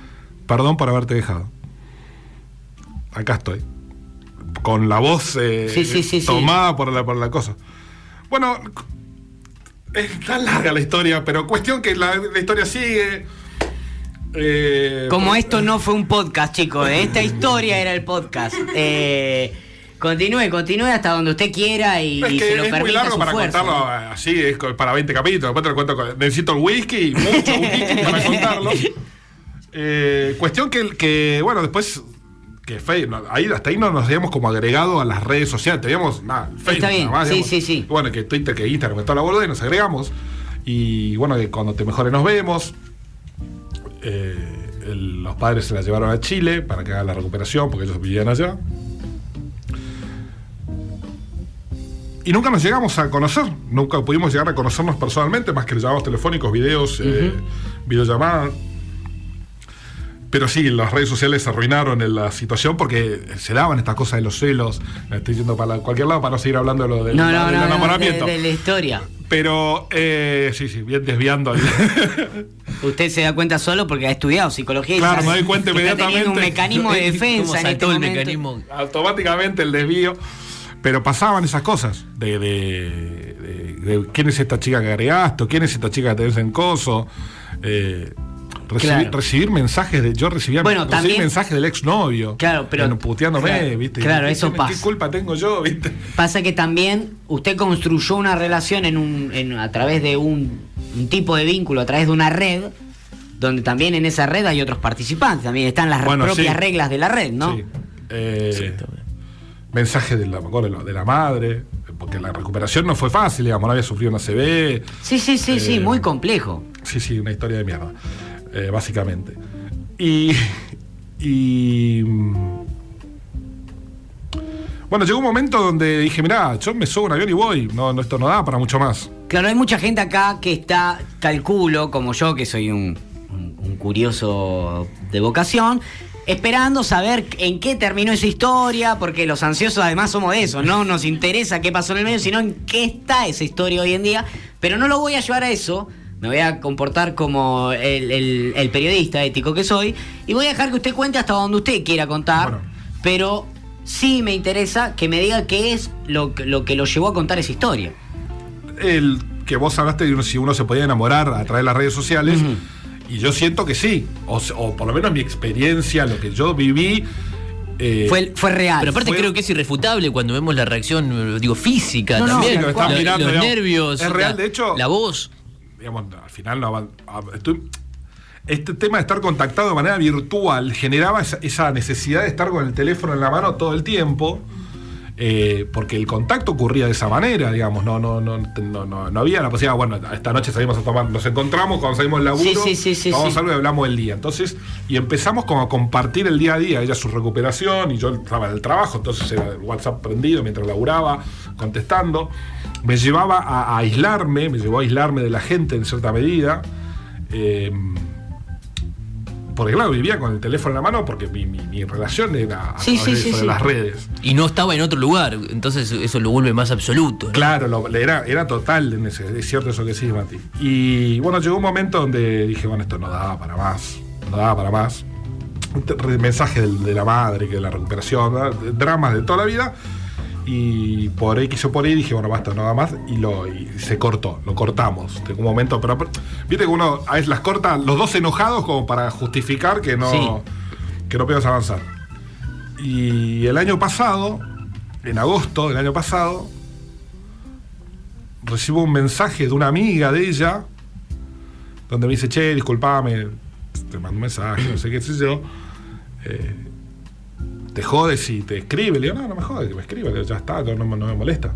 Perdón por haberte dejado acá estoy. Con la voz eh, Sí, sí, sí, sí. tomada Por, la, por la cosa. Bueno, es tan larga la historia, pero cuestión que la, la historia sigue. Eh, Como por- esto no fue un podcast, chicos, esta historia era el podcast. Eh, continúe, continúe hasta donde usted quiera y, Es que se lo es muy largo para fuerza. contarlo así, es para 20 capítulos. Después te lo cuento. con- necesito el whisky, mucho whisky para (laughs) contarlo. Eh, cuestión que, que, bueno, después. Que no, ahí, hasta ahí no nos habíamos como agregado a las redes sociales. Teníamos nada, Facebook. bien, nada más, sí, digamos. sí, sí. Bueno, que Twitter, que Instagram, que toda la boluda y nos agregamos. Y bueno, que cuando te mejores nos vemos. Eh, el- los padres se la llevaron a Chile para que haga la recuperación, porque ellos vivían allá. Y nunca nos llegamos a conocer, nunca pudimos llegar a conocernos personalmente, más que llamados telefónicos, videos, eh, videollamadas. Pero sí, las redes sociales arruinaron en la situación porque se daban estas cosas de los celos. Me estoy yendo para cualquier lado para no seguir hablando de lo del, No, no, del no, enamoramiento. de, de la historia. Pero eh, sí, sí, bien desviando. (laughs) Usted se da cuenta solo porque ha estudiado psicología y Claro, sabe me doy cuenta que (laughs) está un inmediatamente. mecanismo de (laughs) ¿Cómo defensa en saltó este el momento. mecanismo? automáticamente el desvío. Pero pasaban esas cosas de, de- de- de quién es esta chica que agregaste, quién es esta chica que tenés en coso. Eh, recibir, Claro. recibir mensajes de. Yo recibía Bueno, recibir también- mensajes del exnovio. Claro, pero- bueno, puteándome, claro, ¿viste? claro, ¿Qué- eso qué, pasa. ¿Qué culpa tengo yo, viste? Pasa que también usted construyó una relación en un, en- a través de un, un tipo de vínculo, a través de una red, donde también en esa red hay otros participantes, también están las Bueno, propias sí. reglas de la red, ¿no? Sí. Eh, mensajes de la, de la- madre, porque la recuperación no fue fácil, digamos, no había sufrido una CB. Sí, sí, sí, sí, Eh, muy complejo. Sí, sí, una historia de mierda, eh, básicamente. Y. (laughs) Y. mm, Bueno, llegó un momento donde dije, mirá, yo me subo a un avión y voy. No, no, esto no da para mucho más. Claro, hay mucha gente acá que está, calculo, como yo, que soy un, un- un curioso de vocación, esperando saber en qué terminó esa historia, porque los ansiosos además somos de eso, no nos interesa qué pasó en el medio, sino en qué está esa historia hoy en día. Pero no lo voy a llevar a eso, me voy a comportar como el, el- el periodista ético que soy, y voy a dejar que usted cuente hasta donde usted quiera contar, Bueno. pero sí me interesa que me diga qué es lo, que- lo que lo llevó a contar esa historia. El que vos hablaste de si uno se podía enamorar a través de las redes sociales. Y yo siento que sí. O, o por lo menos mi experiencia, lo que yo viví. eh, Fue, fue real. Pero aparte fue- creo que es irrefutable cuando vemos la reacción, eh, digo, física No, no, también. sí, lo Lo- mirando, los digamos. nervios. Es real, la- de hecho- La voz. digamos, al final no estoy- este tema de estar contactado de manera virtual generaba esa, esa necesidad de estar con el teléfono en la mano todo el tiempo. Eh, porque el contacto ocurría de esa manera, digamos, no, no, no, no, no, no había la posibilidad, bueno, esta noche salimos a tomar, nos encontramos cuando salimos del laburo, Sí, sí, sí, sí, vamos a algo y hablamos del día. Entonces, y empezamos como a compartir el día a día, ella su recuperación y yo estaba en el trabajo, entonces era el WhatsApp prendido mientras laburaba, contestando. Me llevaba a, a aislarme, me llevó a aislarme de la gente en cierta medida. eh, porque claro, vivía con el teléfono en la mano porque mi, mi- mi relación era a Sí, través sí, de sí, eso, de sí. las redes. Y no estaba en otro lugar. Entonces eso lo vuelve más absoluto. ¿no? Claro, lo- era, era total, en ese- es cierto eso que sí, Mati. Y bueno, llegó un momento donde dije, bueno, esto no daba para más, no daba para más. Un mensaje del- de, la madre, que de la recuperación, dramas de toda la vida. Y por X o por Y dije, bueno, basta, no da más. Y, lo, y se cortó, lo cortamos. Llegó un momento, pero pero, viste que uno a veces las corta, los dos enojados como para justificar que no, Sí. que no avanzar. Y el año pasado, en agosto del año pasado, recibo un mensaje de una amiga de ella donde me dice, che, disculpame, te mando un mensaje, no sé qué sé yo. eh, te jodes y te escribe. Le digo, no, no me jode, que me escriba, ya está, no, no me molesta.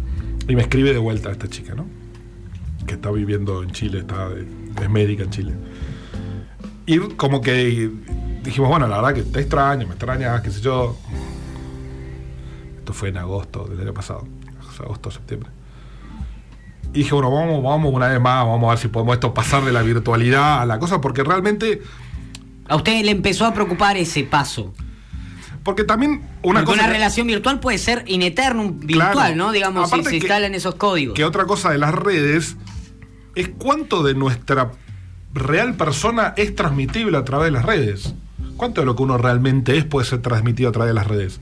Y me escribe de vuelta esta chica, ¿no? Que está viviendo en Chile, está es médica en Chile. Y como que dijimos, bueno, la verdad que te extraño, me extrañas, qué sé yo. Esto fue en agosto del año pasado, agosto, septiembre. Y dije, bueno, vamos, vamos una vez más, vamos a ver si podemos esto pasar de la virtualidad a la cosa, porque realmente, A usted le empezó a preocupar ese paso. Porque también una Porque cosa... una relación virtual puede ser in eternum virtual, Claro. ¿no? Digamos, si se que- instalan esos códigos. que otra cosa de las redes es cuánto de nuestra real persona es transmitible a través de las redes. ¿Cuánto de lo que uno realmente es puede ser transmitido a través de las redes?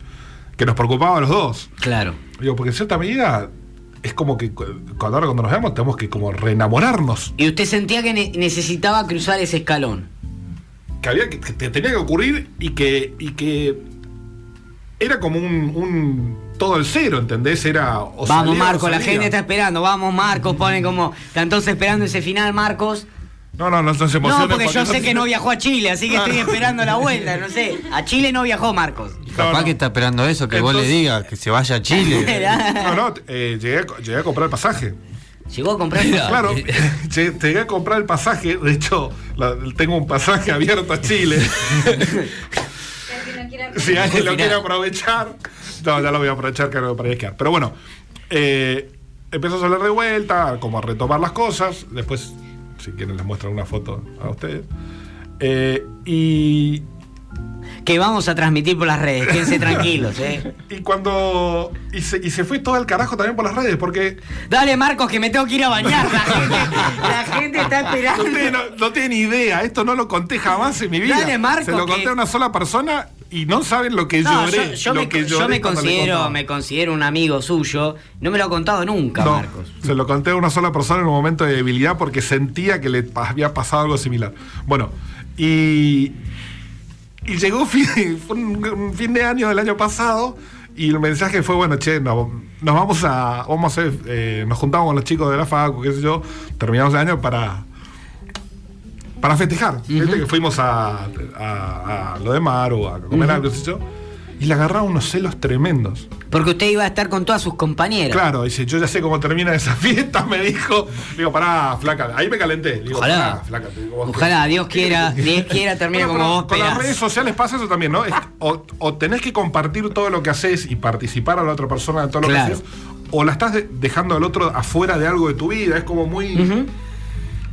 Que nos preocupaba a los dos. Claro. Digo, porque en cierta medida es como que cu- cuando ahora cuando nos vemos tenemos que como reenamorarnos. Y usted sentía que ne- necesitaba cruzar ese escalón. Que había que, que tenía que ocurrir y que, y que era como un, un todo el cero, ¿entendés? Era o vamos, salía o Marcos, la gente está esperando. Vamos, Marcos, ponen como. Están todos esperando ese final, Marcos. No, no, no, no se No, emocionen porque yo sé tiene- que no viajó a Chile, así que estoy esperando la vuelta, no sé. A Chile no viajó Marcos. Capaz no. que está esperando eso, que vos le digas que se vaya a Chile. (laughs) No, no, eh, llegué, a, llegué a comprar el pasaje. Llegó a comprar. Mira. Claro, (laughs) llegué llegué a comprar el pasaje. De hecho, la- tengo un pasaje abierto a Chile. (laughs) si alguien lo quiere aprovechar. No, ya lo voy a aprovechar que no para esquiar. Pero bueno, eh, empezó a salir de vuelta, como a retomar las cosas. Después, si quieren, les muestro una foto a ustedes. Eh, y Que vamos a transmitir por las redes, quédense (laughs) tranquilos, ¿eh? Y cuando. Y se, y se fue todo el carajo también por las redes, porque. Dale, Marcos, que me tengo que ir a bañar. La gente, (laughs) la gente está esperando. No, no tienen ni idea, esto no lo conté jamás en mi vida. Dale, Marco, Se lo conté que- a una sola persona y no saben lo que No, lloré. yo, yo lo me, que yo considero, me considero un amigo suyo. No me lo ha contado nunca, No, Marcos. se lo conté a una sola persona en un momento de debilidad porque sentía que le había pasado algo similar. Bueno, y. Y llegó (laughs) fin, fue un, un fin de año del año pasado y el mensaje fue, bueno, che, no, nos vamos a, vamos a hacer, eh, nos juntamos con los chicos de la FACU, qué sé yo, terminamos el año para, para festejar. Viste que fuimos a, a- a lo de Maru, a comer algo, qué sé yo. Y le agarraba unos celos tremendos. Porque usted iba a estar con todas sus compañeras. Claro, dice, yo ya sé cómo termina esa (laughs) fiesta, me dijo. Digo, pará, flaca. Ahí me calenté. Digo, Ojalá. pará, flaca. digo, Ojalá Dios quiera, (laughs) Dios quiera termine Bueno, como vos Con las redes sociales pasa eso también, ¿no? O, o tenés que compartir todo lo que haces y participar a la otra persona de todo lo Claro. que haces, o la estás de- dejando al otro afuera de algo de tu vida. Es como muy.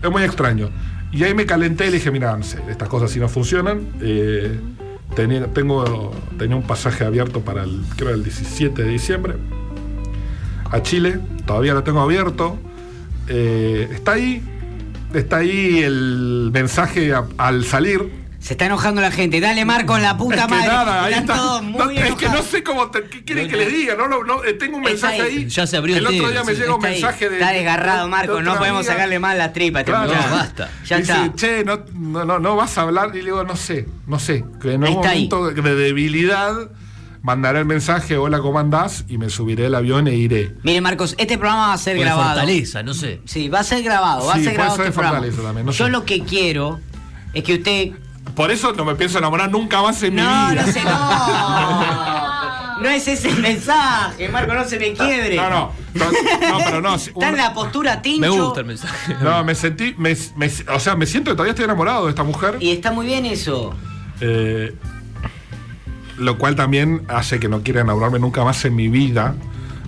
Es muy extraño. Y ahí me calenté y le dije, mira, estas cosas si no funcionan. eh, tenía, tengo, tenía un pasaje abierto para el, creo, el 17 de diciembre a Chile. Todavía lo tengo abierto. Eh, está ahí. Está ahí el mensaje al salir. Se está enojando la gente. Dale, Marcos, la puta Es que madre. nada, ahí está. todos muy No, es que no sé cómo. te- ¿Qué quieren que le diga? No, no, no, eh, tengo un mensaje ahí. ahí. Ya se abrió el el otro día me llega un ahí. mensaje de. Está desgarrado, de- Marcos. de No podemos amiga. sacarle más la tripa. este Claro. No, basta. Ya Dice, está. che, no, no, no, no vas a hablar. Y le digo, no sé, no sé. Que en un Está ahí. momento de debilidad mandaré el mensaje, hola, ¿cómo andás? Y me subiré al avión e iré. Mire, Marcos, este programa va a ser Por grabado. fortaleza, no sé. Sí, va a ser grabado. Va Sí, a ser puede grabado ser este de programa. Fortaleza también, no Yo sé. lo que quiero es que usted. Por eso no me pienso enamorar nunca más en No, mi vida. no sé, no. (laughs) No es ese el mensaje, Marco, no se me quiebre. No, no, no, no, pero no. (laughs) Está en la postura tincho. Me gusta el mensaje. No, me sentí, me, me- o sea, me siento que todavía estoy enamorado de esta mujer. Y está muy bien eso. Eh, lo cual también hace que no quiera enamorarme nunca más en mi vida,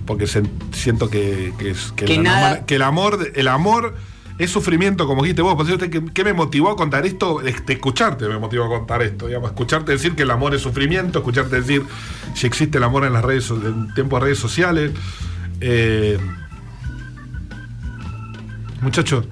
porque se- siento que, que, es- que Que el, nada- enamor- que el amor, el amor es sufrimiento, como dijiste vos. ¿qué, qué me motivó a contar esto? Escucharte me motivó a contar esto. Digamos, escucharte decir que el amor es sufrimiento, escucharte decir si existe el amor en las redes, en tiempo de redes sociales. Eh, muchachos,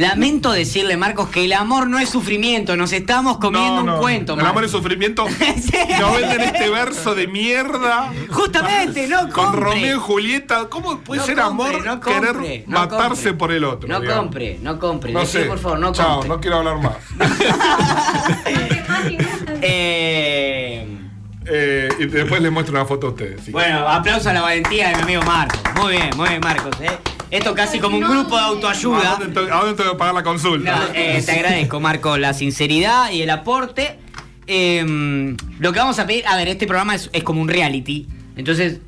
Lamento decirle, Marcos, que el amor no es sufrimiento. Nos estamos comiendo no, no, un cuento, El Marcos. amor es sufrimiento. (laughs) Sí. Nos venden este verso de mierda. Justamente, no Con compre. Romeo y Julieta, ¿cómo puede No ser compre, amor compre, querer matarse por el otro? No digamos? compre, no compre. No sé. por favor, no Chao, compre. no quiero hablar más. Eh, (laughs) (laughs) Eh, y después les muestro una foto a ustedes. sí. bueno, aplauso a la valentía de mi amigo Marcos. Muy bien, muy bien, Marcos. eh. Esto casi como un grupo de ¿A autoayuda. dónde, a dónde tengo que pagar la consulta? No, eh, te agradezco, Marco, la sinceridad y el aporte. Eh, lo que vamos a pedir, a ver, este programa es, es como un reality. Entonces,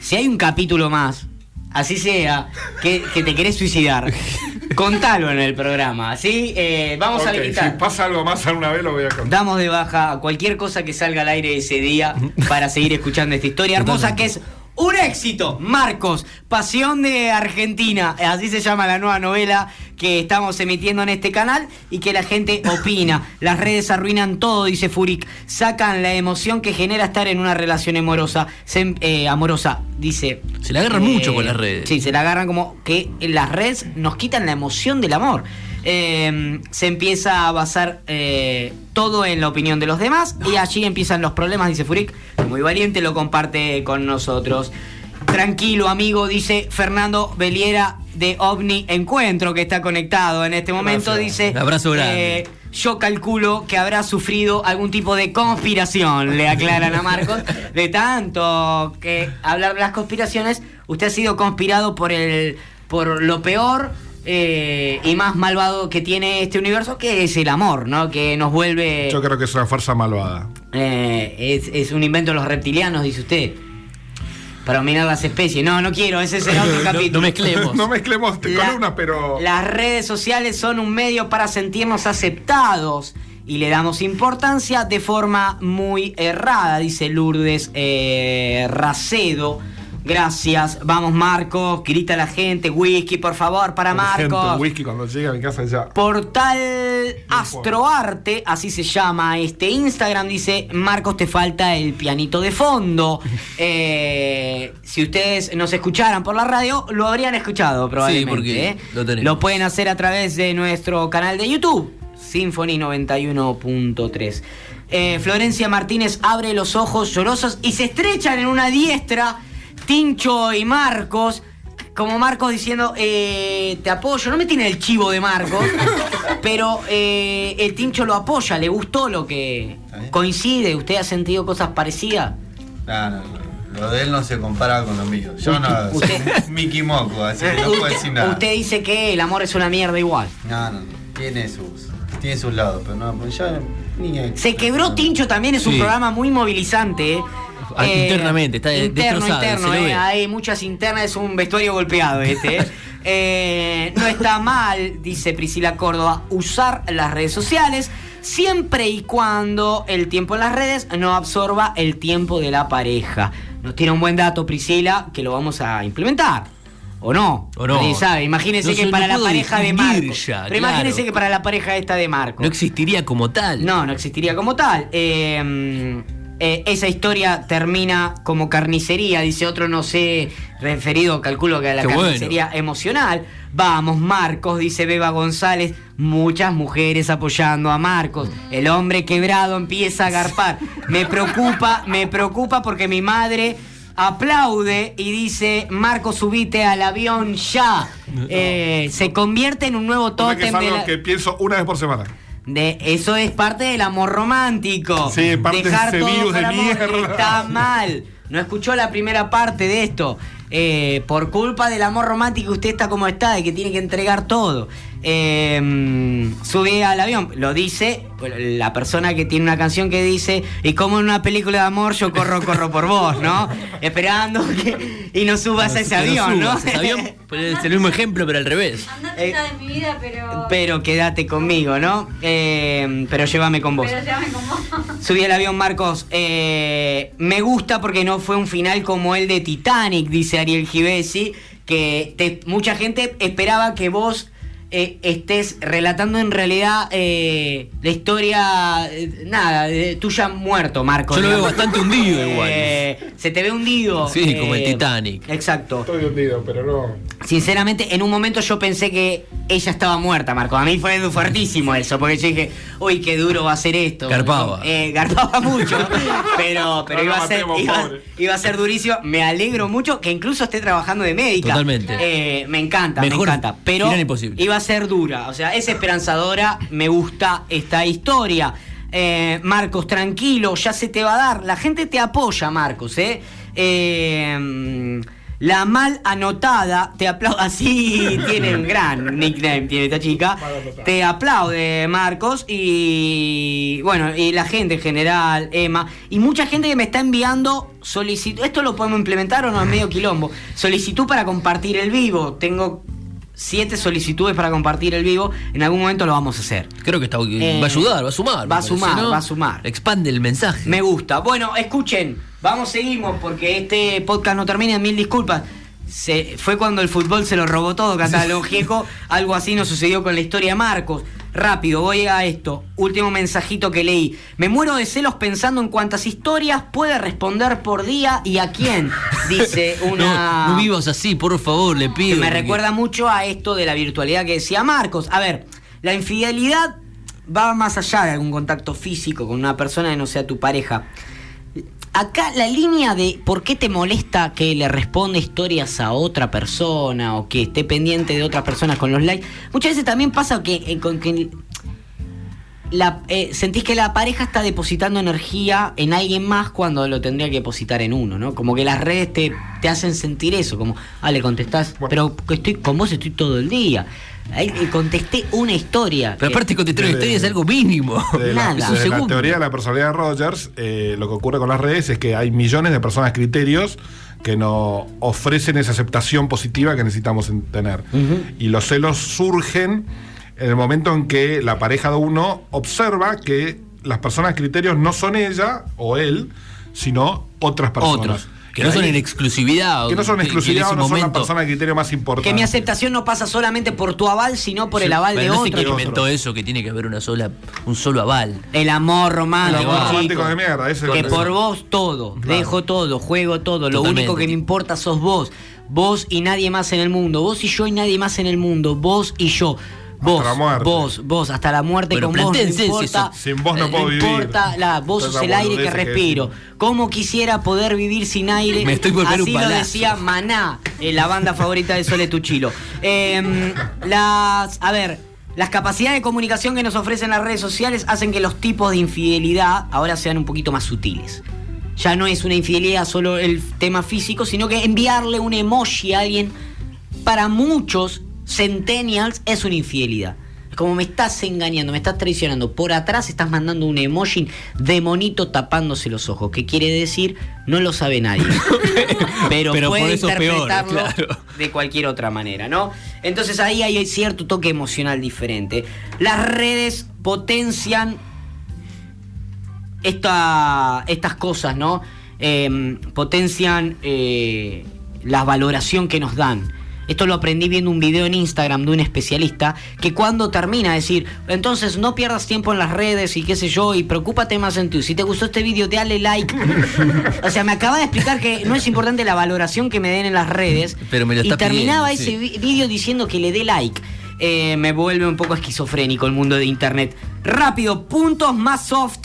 si hay un capítulo más, así sea, que, que te querés suicidar, (laughs) contalo en el programa. ¿sí? Eh, vamos a habilitar. si pasa algo más alguna vez lo voy a contar. Damos de baja a cualquier cosa que salga al aire ese día para seguir escuchando esta historia hermosa que es un éxito. Marcos, Pasión de Argentina. Así se llama la nueva novela que estamos emitiendo en este canal y que la gente (laughs) opina. Las redes arruinan todo, dice Furik. Sacan la emoción que genera estar en una relación amorosa. Se- eh, amorosa, dice. Se la agarran mucho con las redes. Sí, se la agarran como que las redes nos quitan la emoción del amor. Eh, se empieza a basar eh, todo en la opinión de los demás y allí empiezan los problemas, dice Furik. Muy valiente lo comparte con nosotros. Tranquilo, amigo, dice Fernando Beliera de OVNI Encuentro, que está conectado en este momento. Gracias. Dice: Un abrazo grande. eh, Yo calculo que habrá sufrido algún tipo de conspiración, le aclaran a Marcos. De tanto que hablar de las conspiraciones, usted ha sido conspirado por el por lo peor eh, y más malvado que tiene este universo, que es el amor, ¿no? Que nos vuelve. Yo creo que es una fuerza malvada. Eh, es, es un invento de los reptilianos, dice usted. Para dominar las especies. No, no quiero, ese será otro (laughs) No, capítulo. (laughs) no mezclemos. no mezclemos La- columnas, pero. Las redes sociales son un medio para sentirnos aceptados y le damos importancia de forma muy errada, dice Lourdes eh, Racedo. Gracias. Vamos, Marcos. Grita la gente. Whisky, por favor, para Marcos. whisky cuando llegue a mi casa ya. Portal Astroarte, así se llama este Instagram, dice, Marcos, te falta el pianito de fondo. (laughs) Eh, si ustedes nos escucharan por la radio, lo habrían escuchado probablemente. porque ¿eh? lo tenemos. pueden hacer a través de nuestro canal de YouTube, Symphony 91.3. Eh, Florencia Martínez abre los ojos llorosos y se estrechan en una diestra, Tincho y Marcos como Marcos diciendo, eh, te apoyo, no me tiene el chivo de Marcos, (laughs) pero eh, el Tincho lo apoya, le gustó lo que coincide, ¿usted ha sentido cosas parecidas? No, no, no. Lo de él no se compara con lo mío. Yo no. Usted- soy Mickey Moco, así que no puedo decir usted, nada. usted dice que el amor es una mierda igual. No, no, no. Tiene sus, tiene sus lados, pero no, pues ya Niña. Se quebró Tincho también, es un Sí. programa muy movilizante. ¿eh? Ah, internamente, está interno, destrozado, interno, ¿eh? hay muchas internas, es un vestuario golpeado este. ¿eh? (laughs) Eh, no está mal, dice Priscila Córdoba, usar las redes sociales siempre y cuando el tiempo en las redes no absorba el tiempo de la pareja. Nos tiene un buen dato Priscila que lo vamos a implementar. ¿O no? O no. Nadie sabe. Imagínense No que para la pareja de ya, pero imagínense claro. que para la pareja esta de Marcos. No existiría como tal. No, no existiría como tal. Eh, eh, esa historia termina como carnicería, dice otro, no sé, referido, calculo que a la Qué bueno. carnicería emocional. Vamos, Marcos, dice Beba González, muchas mujeres apoyando a Marcos. El hombre quebrado empieza a garpar. Me preocupa, me preocupa porque mi madre aplaude y dice, Marcos, subite al avión ya. Eh, se convierte en un nuevo que tótem de la- que pienso una vez por semana. De, eso es parte del amor romántico. Sí, parte de ese todo virus de amor mierda. Está mal. No escuchó la primera parte de esto. Eh, por culpa del amor romántico, usted está como está, de que tiene que entregar todo. Eh, sube al avión, lo dice la persona que tiene una canción que dice, y como en una película de amor yo corro, corro por vos, ¿no? (laughs) Esperando que, y no subas a ese avión, ¿no? subas ese avión, es el mismo ejemplo, pero al revés. Andate Eh, de mi vida, pero. Pero quédate conmigo, ¿no? Eh, pero llévame con vos. Pero llévame con vos. (laughs) Subí al avión, Marcos. Eh, me gusta porque no fue un final como el de Titanic, dice Ariel Givesi, que te- mucha gente esperaba que vos eh, estés relatando en realidad eh, la historia, eh, nada, tuya muerto, Marcos. Yo lo veo bastante hundido igual. Eh, se te ve hundido. Sí, como el Titanic. Exacto. Estoy hundido, pero no. Sinceramente, en un momento yo pensé que ella estaba muerta, Marco. A mí fue fuertísimo eso, porque yo dije, uy, qué duro va a ser esto. Garpaba. Eh, garpaba (laughs) mucho, pero, pero No iba, a ser, matemos, iba, a ser durísimo. Me alegro mucho que incluso esté trabajando de médica. Totalmente. Eh, me encanta, Mejor me encanta. Pero iba a ser dura. O sea, es esperanzadora. Me gusta esta historia. Eh, Marcos, tranquilo, ya se te va a dar. La gente te apoya, Marcos, ¿eh? Eh, la mal anotada te aplaude. (laughs) Así tiene un gran nickname, tiene esta chica. Te aplaude, Marcos. Y bueno, y la gente en general, Emma. Y mucha gente que me está enviando solicitud. ¿Esto lo podemos implementar o no? Es medio quilombo. Solicitud para compartir el vivo. Tengo siete solicitudes para compartir el vivo. En algún momento lo vamos a hacer. Creo que está, Eh, va a ayudar, va a sumar. va a parece, sumar, ¿no? va a sumar. Expande el mensaje. Me gusta. Bueno, escuchen, vamos, seguimos, porque este podcast no termina, mil disculpas. Se, fue cuando el fútbol se lo robó todo, Catalón Gieco. Algo así nos sucedió con la historia de Marcos. Rápido, voy a esto. Último mensajito que leí. Me muero de celos pensando en cuántas historias puede responder por día y a quién. (laughs) Dice una. No, no vivas así, por favor, le Que pido. me porque- recuerda mucho a esto de la virtualidad que decía Marcos. A ver, la infidelidad va más allá de algún contacto físico con una persona que no sea tu pareja. Acá la línea de por qué te molesta que le responda historias a otra persona o que esté pendiente de otras personas con los likes, muchas veces también pasa que, eh, con que la, eh, sentís que la pareja está depositando energía en alguien más cuando lo tendría que depositar en uno, ¿no? Como que las redes te, te hacen sentir eso, como, ah, le contestás, Bueno. pero que estoy con vos estoy todo el día. Ahí le contesté una historia. Pero aparte contestar una historia es algo mínimo. De la, Nada. de Es un la teoría de la personalidad de Rogers, eh, lo que ocurre con las redes es que hay millones de personas criterios que nos ofrecen esa aceptación positiva que necesitamos en- tener. Y los celos surgen en el momento en que la pareja de uno observa que las personas criterios no son ella o él, sino otras personas. Otros. Que no son en exclusividad. que no son en exclusividad o no son la persona de criterio más importante. que mi aceptación no pasa solamente por tu aval, sino por el aval Pero de no sé otro. quién otro. inventó eso, que tiene que haber una sola, un solo aval. El amor El romántico. amor va. romántico de mierda. ese es Que el- por vos todo, Claro. dejo todo, juego todo. Lo Totalmente. único que me importa sos vos. Vos y nadie más en el mundo. Vos y yo y nadie más en el mundo. Vos y yo. Vos, la muerte. vos, vos, hasta la muerte Bueno, con vos. No importa, eso- Sin vos no eh, puedo vivir. importa la, vos Esa sos el aire que que respiro. decimos. ¿Cómo quisiera poder vivir sin aire? Me estoy por pegar un Así lo decía Maná, eh, la banda favorita de Sole Tuchilo. Eh, las, a ver, las capacidades de comunicación que nos ofrecen las redes sociales hacen que los tipos de infidelidad ahora sean un poquito más sutiles. Ya no es una infidelidad solo el tema físico, sino que enviarle un emoji a alguien, para muchos centennials, es una infidelidad. Es como me estás engañando, me estás traicionando. Por atrás estás mandando un emoji de monito tapándose los ojos. ¿Qué quiere decir? No lo sabe nadie. (laughs) Pero, Pero puede por eso es peor, interpretarlo claro. de cualquier otra manera, ¿no? Entonces ahí hay cierto toque emocional diferente. Las redes potencian esta- estas cosas, ¿no? Eh, potencian eh, la valoración que nos dan. Esto lo aprendí viendo un video en Instagram de un especialista que cuando termina de decir, entonces no pierdas tiempo en las redes y qué sé yo, y preocúpate más en tú. Si te gustó este video, dale like. (laughs) o sea, me acaba de explicar que no es importante la valoración que me den en las redes. Pero me lo y está terminaba pidiendo, ese sí. vi- vídeo diciendo que le dé like. Eh, me vuelve un poco esquizofrénico el mundo de internet. Rápido, puntos más soft,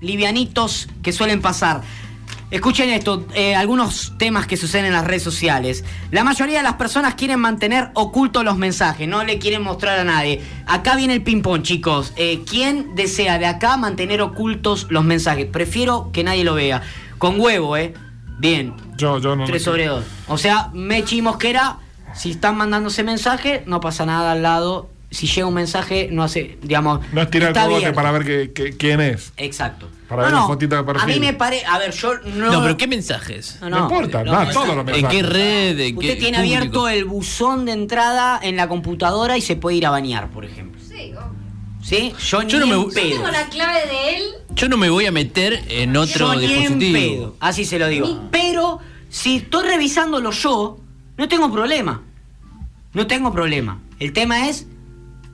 livianitos que suelen pasar. Escuchen esto, eh, algunos temas que suceden en las redes sociales. La mayoría de las personas quieren mantener ocultos los mensajes, no le quieren mostrar a nadie. Acá viene el ping-pong, chicos. Eh, ¿Quién desea de acá mantener ocultos los mensajes? Prefiero que nadie lo vea. Con huevo, ¿eh? Bien. Yo, yo no. 3 sobre 2. O sea, Mechi y Mosquera, si están mandándose mensaje, no pasa nada al lado. Si llega un mensaje, no hace, digamos. No es tirar el cogote para ver que- que- quién es. Exacto. Para ver la fotito de perfil. A mí me parece. A ver, yo no. No, pero ¿qué mensajes? No, No, importa, no, no, todos no. los ¿En mensajes. qué red? ¿En Usted qué tiene público? abierto el buzón de entrada en la computadora y se puede ir a bañar, por ejemplo. Sí, obvio. ¿Sí? Yo, Yo ni no me- en Yo Yo pedo. tengo la clave de él. Yo no me voy a meter en otro Yo ni en dispositivo. pedo. Así se lo digo. Pero si estoy revisándolo yo, no tengo problema. No tengo problema. El tema es,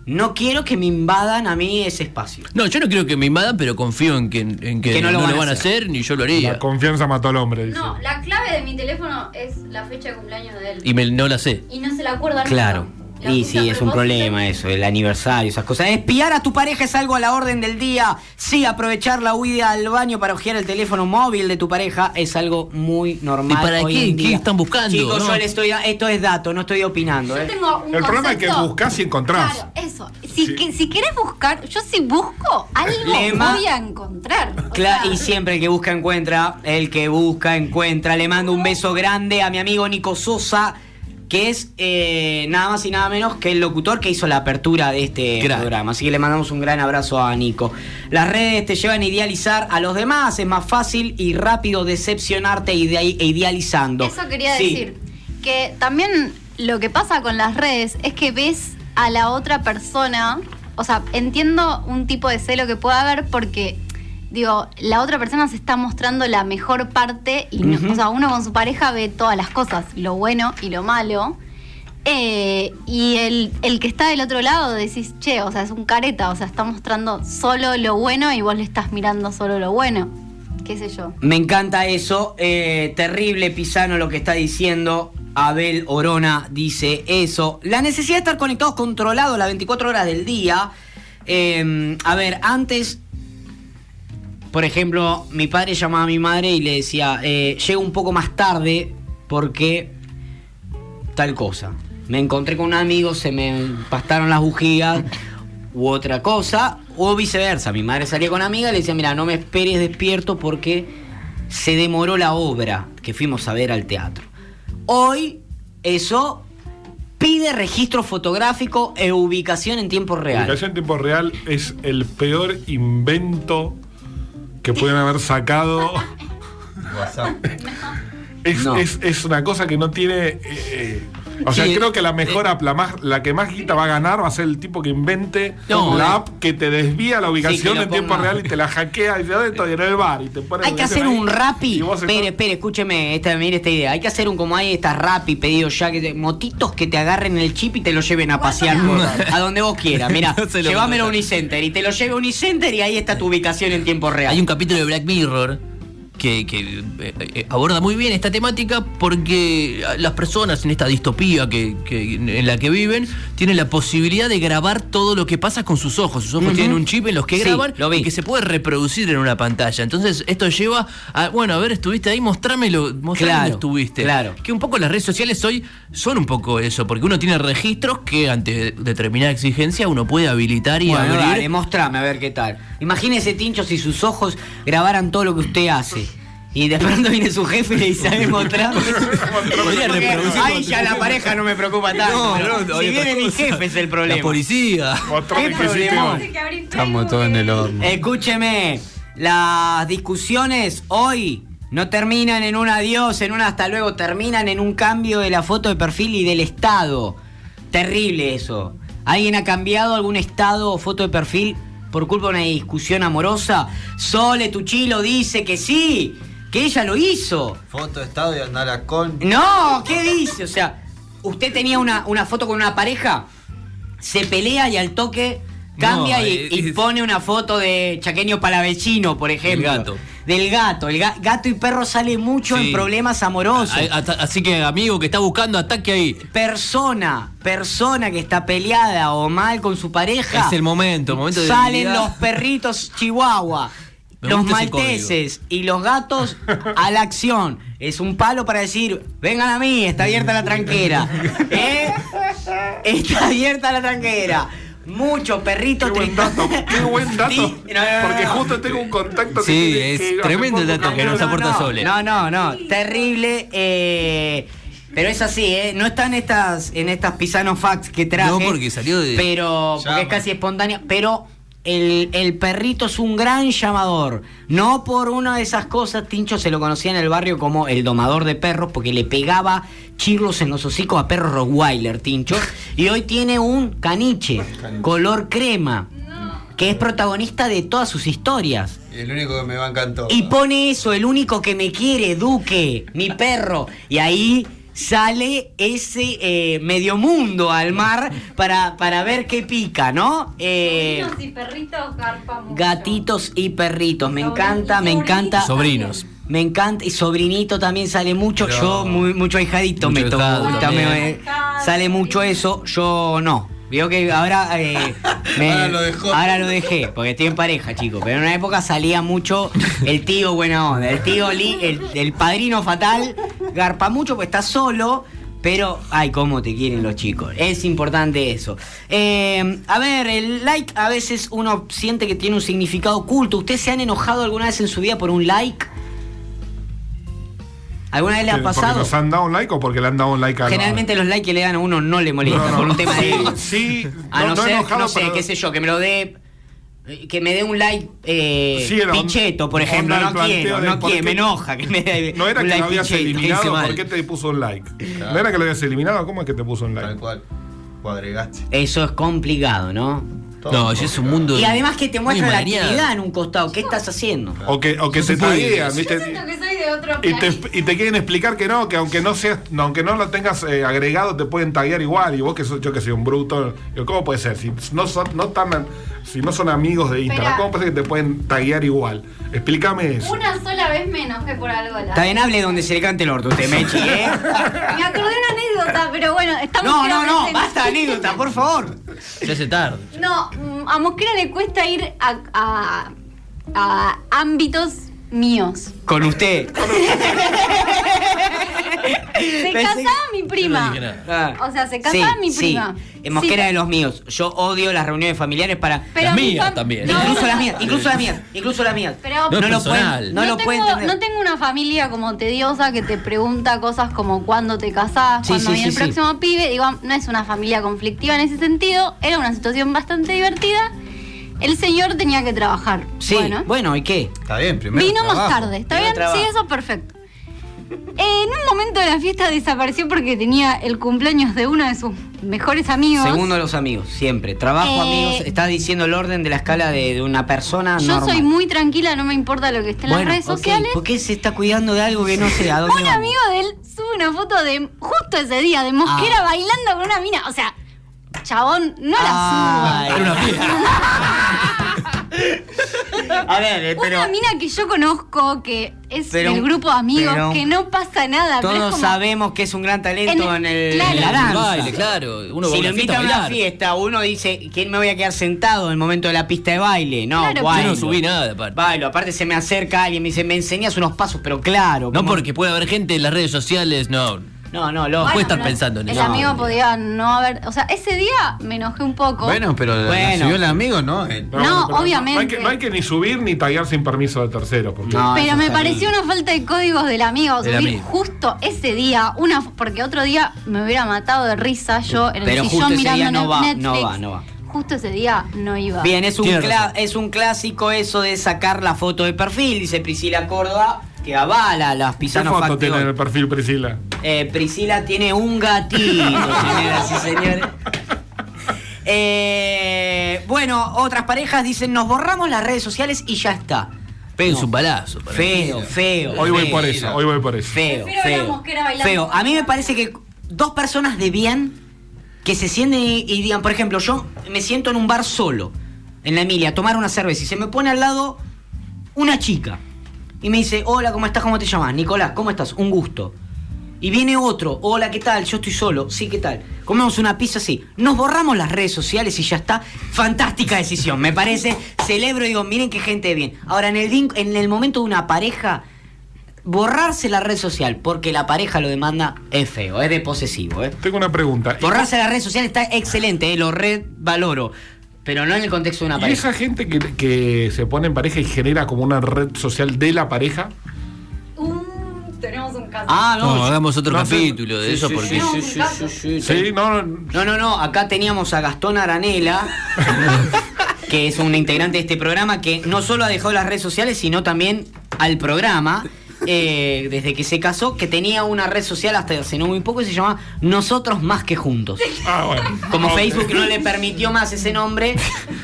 no quiero que me invadan a mí ese espacio. No, yo no quiero que me invadan, pero confío en que, en que, no, lo van, a hacer. ni yo lo haría. La confianza mató al hombre, dice. No, la clave de mi teléfono es la fecha de cumpleaños de él. Y me- no la sé. Y no se la acuerda Claro. nunca. Y sí, es un problema eso, el aniversario, esas cosas. Espiar a tu pareja es algo a la orden del día. Sí, aprovechar la huida al baño para ojear el teléfono móvil de tu pareja es algo muy normal. ¿Y para hoy qué? en ¿Qué día. están buscando, Chicos, no? yo le estoy. Esto es dato, no estoy opinando. Yo ¿eh? tengo un El problema es que buscas y encontrás. Claro, eso. Si, Sí. que- si querés buscar, yo si busco, algo Lema. voy a encontrar. O Cla- sea, y siempre el que busca encuentra, el que busca encuentra. Le mando un beso grande a mi amigo Nico Sosa, que es eh, nada más y nada menos que el locutor que hizo la apertura de este programa. Así que le mandamos un gran abrazo a Nico. Las redes te llevan a idealizar a los demás, es más fácil y rápido decepcionarte ide- e idealizando. Eso quería Sí. decir. Que también lo que pasa con las redes es que ves a la otra persona. O sea, entiendo un tipo de celo que pueda haber porque, digo, la otra persona se está mostrando la mejor parte y, no- o sea, uno con su pareja ve todas las cosas, lo bueno y lo malo. Eh, y el, el que está del otro lado decís, che, o sea, es un careta, o sea, está mostrando solo lo bueno y vos le estás mirando solo lo bueno. ¿Qué sé yo? Me encanta eso. eh, terrible Pisano lo que está diciendo. Abel Orona dice eso. La necesidad de estar conectados, controlados las 24 horas del día. Eh, a ver, antes, por ejemplo, mi padre llamaba a mi madre y le decía, eh, llego un poco más tarde porque tal cosa. Me encontré con un amigo, se me pastaron las bujías u otra cosa, o viceversa. Mi madre salía con una amiga y le decía, mira, no me esperes despierto porque se demoró la obra que fuimos a ver al teatro. Hoy eso pide registro fotográfico e ubicación en tiempo real. Ubicación en tiempo real es el peor invento que pueden haber sacado. (laughs) WhatsApp. Es, No. es- es una cosa que no tiene. eh, eh, o sea, Sí, creo que la eh, mejor app, la, más, la que más guita va a ganar va a ser el tipo que invente No, la eh. app que te desvía la ubicación en tiempo real y te la hackea y te da esto y en el bar y te pone Hay que hacer un rapi. Espere, espere, escúcheme, esta, mire esta idea. Hay que hacer un como hay estas rapi pedidos ya que te- motitos que te agarren el chip y te lo lleven a pasear por- a donde vos quieras. Mira, (laughs) No llévamelo a Unicenter y te lo lleve a Unicenter y ahí está tu ubicación en tiempo real. Hay un capítulo de Black Mirror que, que, eh, eh, aborda muy bien esta temática porque las personas en esta distopía que, que- en la que viven tienen la posibilidad de grabar todo lo que pasa con sus ojos. Sus ojos tienen un chip en los que Sí, graban lo y que se puede reproducir en una pantalla. Entonces esto lleva a, bueno, a ver, estuviste ahí, mostrámelo, mostrame Claro, dónde estuviste. claro. Que un poco las redes sociales hoy son un poco eso, porque uno tiene registros que ante determinada exigencia uno puede habilitar y Bueno, abrir. dale, mostrame a ver qué tal. Imagínese, Tincho, si sus ojos grabaran todo lo que usted hace. Y de pronto viene su jefe y le dice, "Sabes mostrar. Podría reproducir Ahí con- ya la pareja no me preocupa tanto. No, pero no, si viene otra mi jefe es el problema. La policía. ¿Qué. Estamos todos en el horno. Escúcheme, las discusiones hoy no terminan en un adiós, en un hasta luego, terminan en un cambio de la foto de perfil y del estado. Terrible eso. ¿Alguien ha cambiado algún estado o foto de perfil por culpa de una discusión amorosa? Sole Tuchilo dice que sí, que ella lo hizo. Foto de estado y andar a con. No, ¿qué dice? O sea, usted tenía una, una foto con una pareja, se pelea y al toque cambia No, y, es- y pone una foto de Chaqueño Palavecino, por ejemplo. gato. Del gato. El ga- gato y perro sale mucho Sí. en problemas amorosos. A- Así que, amigo que está buscando ataque ahí. Persona, persona que está peleada o mal con su pareja. Es el momento, momento de Salen debilidad. los perritos chihuahua. Me los malteses y los gatos a la acción. Es un palo para decir, vengan a mí, está abierta la tranquera. (laughs) ¿Eh? Está abierta la tranquera. Mucho perrito Qué buen dato, qué buen dato. Sí, no, no, no, Porque justo tengo un contacto que Sí, tiene- es que tremendo el dato que nos aporta no, Sole. No, no, no. Terrible. eh, pero es así, ¿eh? No están estas, en estas Pisano Facts que traje. No, porque salió de- Pero, porque Llama. es casi espontánea. Pero el, el perrito es un gran llamador. No por una de esas cosas, Tincho se lo conocía en el barrio como el domador de perros, porque le pegaba chirlos en los hocicos a perros Rottweiler, Tincho. Y hoy tiene un caniche, color crema, que es protagonista de todas sus historias. Y el único que me va a encantar. Y pone eso, el único que me quiere, Duque, mi perro. Y ahí sale ese eh, medio mundo al mar para, para ver qué pica, ¿no? Eh, y perritos mucho. gatitos y perritos, me encanta, me encanta. Sobrinos. Me encanta, y sobrinito también sale mucho. Pero- Yo, muy, mucho ahijadito Mucho me me- eh, sale mucho eso, yo no. Veo que ahora. eh, (laughs) me- Ahora lo dejó. ahora lo dejé, porque estoy en pareja, chicos. Pero en una época salía mucho el tío buena onda, el tío li- el, el padrino fatal, garpa mucho, pues está solo. Pero, ay, cómo te quieren los chicos. Es importante eso. Eh, a ver, el like a veces uno siente que tiene un significado oculto. ¿Ustedes se han enojado alguna vez en su vida por un like? ¿Alguna vez le ha ¿Porque pasado? nos han dado un like o porque le han dado un like a Generalmente los likes que le dan a uno no le molestan No, no, por un tema sí, de. sí, a no- no, no ser, enojado, no sé, pero- qué sé yo, que me lo dé. eh, Que me dé un like eh, Sí, era un- picheto, por ejemplo. No quiero, no quiero, me enoja que me dé (laughs) No era un que like lo habías picheto. eliminado. ¿por qué te puso un like? No era que lo habías eliminado, ¿cómo es que te puso un Tal like? cual. O agregaste. Eso es complicado, ¿no? Todo. No, ya es un mundo. Y además que te muestra la actividad en un costado. ¿Qué estás haciendo? O que, o que se te taguean, Yo ¿viste? siento que soy de otro Y te, y te quieren explicar que no, que aunque no seas, no, aunque no lo tengas eh, agregado, te pueden taguear igual. Y vos que sos, yo que soy un bruto, ¿cómo puede ser? Si no son, no tan, si no son amigos de Instagram, Espera. ¿cómo puede ser que te pueden taguear igual? Explícame eso. Una sola vez me enojé por algo. la- Está bien, hable donde se le cante el orto usted, Mechi, ¿eh? (laughs) Me acordé de una anécdota, pero bueno, estamos No, no, no, basta anécdota, por favor. Se hace tarde. No, mm, a Mosquera le cuesta ir a, a- a ámbitos míos. Con usted. Se Pensé- casaba mi prima. Ah. O sea, se casaba Sí, mi sí. prima. En Mosquera Sí. de los míos. Yo odio las reuniones familiares para. Pero Las mías fam- también. No, incluso no, las mías, incluso las mías, incluso las mías. Pero No no, lo pueden, no, no, lo tengo, pueden no tengo una familia como tediosa que te pregunta cosas como cuándo te casás, Sí, cuándo sí, viene sí, el sí. próximo pibe. Digo, no es una familia conflictiva en ese sentido. Era una situación bastante divertida. El señor tenía que trabajar. Sí, Bueno, bueno, ¿y qué? Está bien, primero. vino más tarde. ¿Está bien? trabajo. Sí, eso perfecto. En un momento de la fiesta desapareció porque tenía el cumpleaños de uno de sus mejores amigos. Segundo los amigos, siempre. Trabajo, Eh, amigos. Estás diciendo el orden de la escala de, de una persona Yo normal. soy muy tranquila, no me importa lo que esté en bueno, las redes sociales. ¿Por qué se está cuidando de algo que no sé a dónde Un vamos? amigo de él sube una foto de justo ese día de Mosquera Ah. bailando con una mina. O sea, chabón, no Ay. la Era una. (laughs) A ver, eh, pero Una mina que yo conozco, que es Pero- del grupo de amigos, pero- que no pasa nada. pero todos como- sabemos que es un gran talento en, En- el, claro. en la El danza. baile, claro. Uno si lo invitan a una bailar. fiesta, uno dice, ¿quién me voy a quedar sentado en el momento de la pista de baile? No, Claro, bailo. Yo no subí nada, aparte. Bailo, aparte se me acerca alguien, me dice, me enseñas unos pasos, pero claro. No como- porque puede haber gente en las redes sociales, no. No, no, lo puede estar pensando en El eso. amigo podía no haber. O sea, ese día me enojé un poco. Bueno, pero la- la Bueno. subió el amigo, ¿no? Eh, No, pero obviamente. No hay, que, no hay que ni subir ni tallar sin permiso de tercero. Porque No. Pero me está pareció bien. una falta de códigos del amigo. Del Subir amigo. justo ese día, una porque otro día me hubiera matado de risa yo en el Pero sillón justo ese mirando día no va, Netflix. no va, no va. Justo ese día no iba. Bien, es un, Tiene cla- razón. es un clásico eso de sacar la foto de perfil, dice Priscila Córdoba, que avala las ¿Qué Pisano foto Fact tiene en el perfil Priscila? Eh, Priscila tiene un gatito, (laughs) señoras y señores. Eh, bueno, otras parejas dicen, nos borramos las redes sociales y ya está. Peguen No. su mí. Feo, feo. Hoy voy por eso, hoy voy por eso. Feo, feo. Feo. A mí me parece que dos personas de bien que se sienten y, y digan, por ejemplo, yo me siento en un bar solo, en la Emilia, a tomar una cerveza y se me pone al lado una chica y me dice, hola, ¿cómo estás? ¿Cómo te llamas? Nicolás, ¿cómo estás? Un gusto. Y viene otro, hola, ¿qué tal? Yo estoy solo, sí, ¿qué tal? Comemos una pizza así. Nos borramos las redes sociales y ya está. Fantástica decisión, me parece. Celebro y digo, miren qué gente de bien. Ahora, en el, en el momento de una pareja, borrarse la red social porque la pareja lo demanda es feo, es de posesivo, ¿eh? Tengo una pregunta. ¿Y- Borrarse la red social está excelente, ¿eh? lo red valoro. Pero no en el contexto de una ¿Y pareja. esa gente que, que se pone en pareja y genera como una red social de la pareja? Uh, tenemos un caso. Ah, no. Hagamos otro no capítulo de eso sí, porque. sí, sí, sí, sí, sí, sí. Sí, no, no. No, no, no, acá teníamos a Gastón Aranela, (laughs) que es un integrante de este programa que no solo ha dejado las redes sociales, sino también al programa. Eh, desde que se casó, que tenía una red social hasta hace no muy poco y se llama Nosotros Más que Juntos. Ah, bueno. Como Ok. Facebook no le permitió más ese nombre,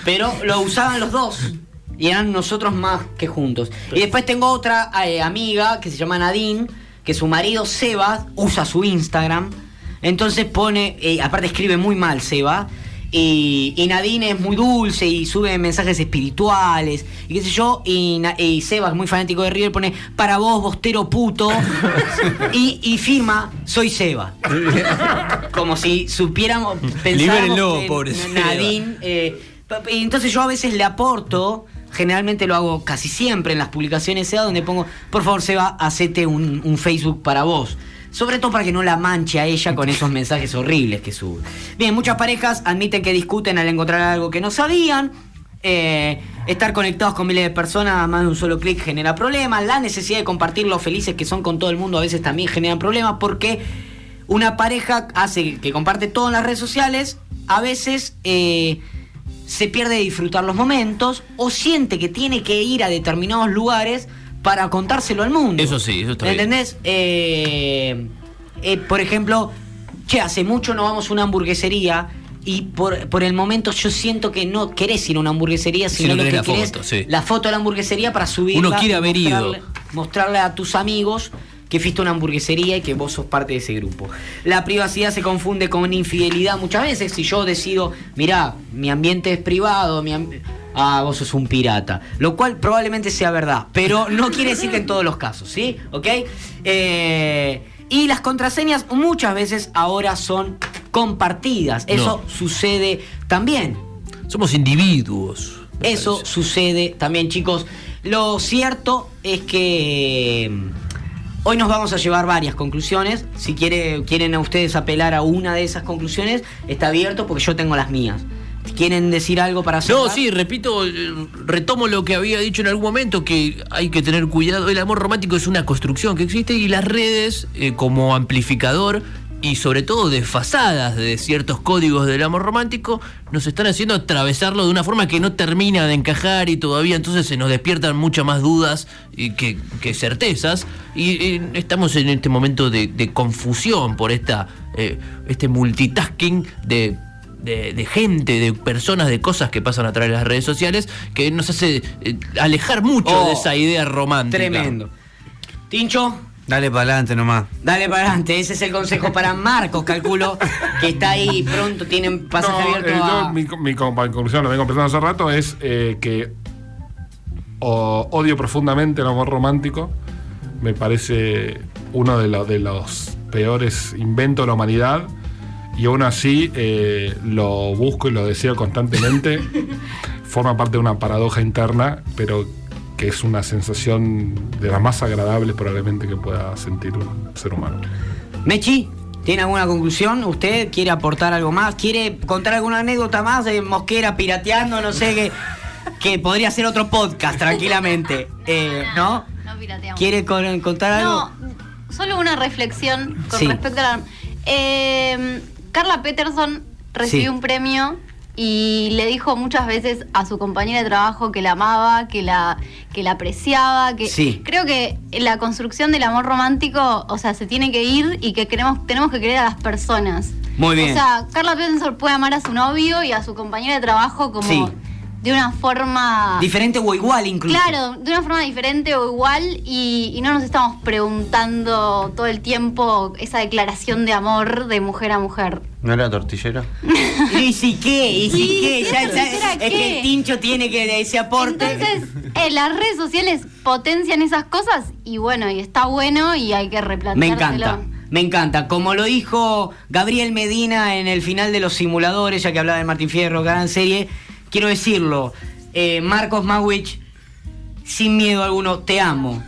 pero lo usaban los dos. Y eran nosotros más que juntos. Y después tengo otra eh, amiga que se llama Nadine, que su marido Sebas usa su Instagram. Entonces pone, eh, aparte escribe muy mal Seba. Y, y Nadine es muy dulce y sube mensajes espirituales y qué sé yo. Y, y Seba es muy fanático de River, pone para vos, bostero puto. (laughs) y, y firma, soy Seba. Como si supiéramos, que pobre. Nadine. eh, y entonces yo a veces le aporto, generalmente lo hago casi siempre en las publicaciones SEA, donde pongo, por favor Seba, hacete un, un Facebook para vos. Sobre todo para que no la manche a ella con esos mensajes horribles que sube. Bien, muchas parejas admiten que discuten al encontrar algo que no sabían. Eh, estar conectados con miles de personas a más de un solo clic genera problemas. La necesidad de compartir lo felices que son con todo el mundo a veces también genera problemas porque una pareja hace que comparte todo en las redes sociales, a veces eh, se pierde de disfrutar los momentos o siente que tiene que ir a determinados lugares para contárselo al mundo. Eso sí, eso está bien. ¿Entendés? Eh, eh, por ejemplo, che, hace mucho no vamos a una hamburguesería y por, por el momento yo siento que no querés ir a una hamburguesería, Si sino no lo que la querés foto, sí. la foto de la hamburguesería para subirla. Uno quiere haber ido. mostrarle- a tus amigos que fuiste a una hamburguesería y que vos sos parte de ese grupo. La privacidad se confunde con infidelidad muchas veces. Si yo decido, mirá, mi ambiente es privado, mi am- ah, vos sos un pirata. Lo cual probablemente sea verdad, pero no quiere decir que en todos los casos, ¿sí? ¿Ok? Eh, y las contraseñas muchas veces ahora son compartidas. Eso sucede también. Somos individuos. Eso parece. sucede también, chicos. Lo cierto es que mm, hoy nos vamos a llevar varias conclusiones. Si quiere, quieren a ustedes apelar a una de esas conclusiones, está abierto porque yo tengo las mías. ¿Quieren decir algo para hacer? No, sí, repito, eh, retomo lo que había dicho en algún momento, que hay que tener cuidado. El amor romántico es una construcción que existe y las redes eh, como amplificador y sobre todo desfasadas de ciertos códigos del amor romántico nos están haciendo atravesarlo de una forma que no termina de encajar y todavía entonces se nos despiertan muchas más dudas y que, que certezas y eh, estamos en este momento de, de confusión por esta eh, este multitasking de de, de gente, de personas, de cosas que pasan a través de las redes sociales, que nos hace eh, alejar mucho Oh, de esa idea romántica. Tremendo. Tincho, Dale para adelante nomás. dale para adelante. Ese es el consejo para Marcos, calculo, que está ahí pronto, tienen pasaje No, abierto eh, yo, mi, mi con- conclusión, lo vengo pensando hace rato, es eh, que o- odio profundamente el amor romántico. Me parece uno de, lo- de los peores inventos de la humanidad. Y aún así eh, lo busco y lo deseo constantemente. (laughs) Forma parte de una paradoja interna, pero que es una sensación de las más agradables probablemente que pueda sentir un ser humano. Mechi, ¿Tiene alguna conclusión? ¿Usted quiere aportar algo más? ¿Quiere contar alguna anécdota más de Mosquera pirateando? No sé, que, que podría ser otro podcast tranquilamente. (laughs) Eh, ¿No? No pirateamos. ¿Quiere con- contar algo? No, solo una reflexión con Sí. respecto a la... Eh, Carla Peterson recibió Sí. un premio y le dijo muchas veces a su compañera de trabajo que la amaba, que la, que la apreciaba, que Sí. creo que la construcción del amor romántico, o sea, se tiene que ir y que queremos, tenemos que querer a las personas. Muy bien. O sea, Carla Peterson puede amar a su novio y a su compañera de trabajo como Sí. De una forma... Diferente o igual incluso. Claro, de una forma diferente o igual y, y no nos estamos preguntando todo el tiempo esa declaración de amor de mujer a mujer. ¿No era tortillera? (laughs) ¿Y si qué? ¿Y si Sí, qué? ¿qué Ya- es que el tincho tiene que ese aporte. Entonces, eh, las redes sociales potencian esas cosas y bueno, y está bueno y hay que Me replanteárselo. encanta. Me encanta. Como lo dijo Gabriel Medina en el final de los simuladores, ya que hablaba de Martín Fierro, gran serie, quiero decirlo. eh, Marcos Mawich, sin miedo alguno, te amo.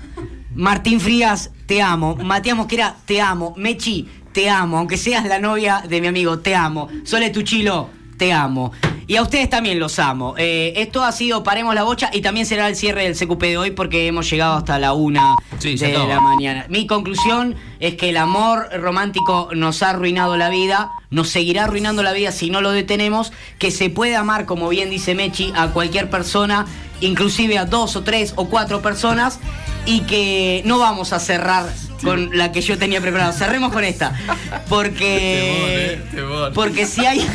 Martín Frías, te amo. Matías Mosquera, te amo. Mechi, te amo. Aunque seas la novia de mi amigo, te amo. Sole Tuchilo, te amo. Y a ustedes también los amo. Eh, esto ha sido Paremos la Bocha y también será el cierre del CQP de hoy porque hemos llegado hasta la una Sí, de la mañana. Mi conclusión es que el amor romántico nos ha arruinado la vida, nos seguirá arruinando la vida si no lo detenemos, que se puede amar, como bien dice Mechi, a cualquier persona, inclusive a dos o tres o cuatro personas, y que no vamos a cerrar con la que yo tenía preparada. Cerremos con esta. Porque. Eh. Porque si hay.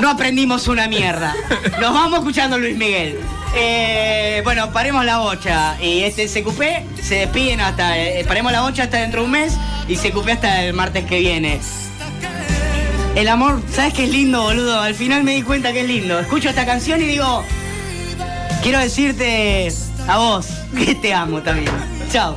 No aprendimos una mierda. Nos vamos escuchando Luis Miguel. Eh, bueno, paremos la bocha. Y este CQP se despiden hasta. eh, paremos la bocha hasta dentro de un mes. Y CQP hasta el martes que viene. El amor, ¿sabes qué es lindo, boludo? Al final me di cuenta que es lindo. Escucho esta canción y digo. Quiero decirte a vos que te amo también. Chao.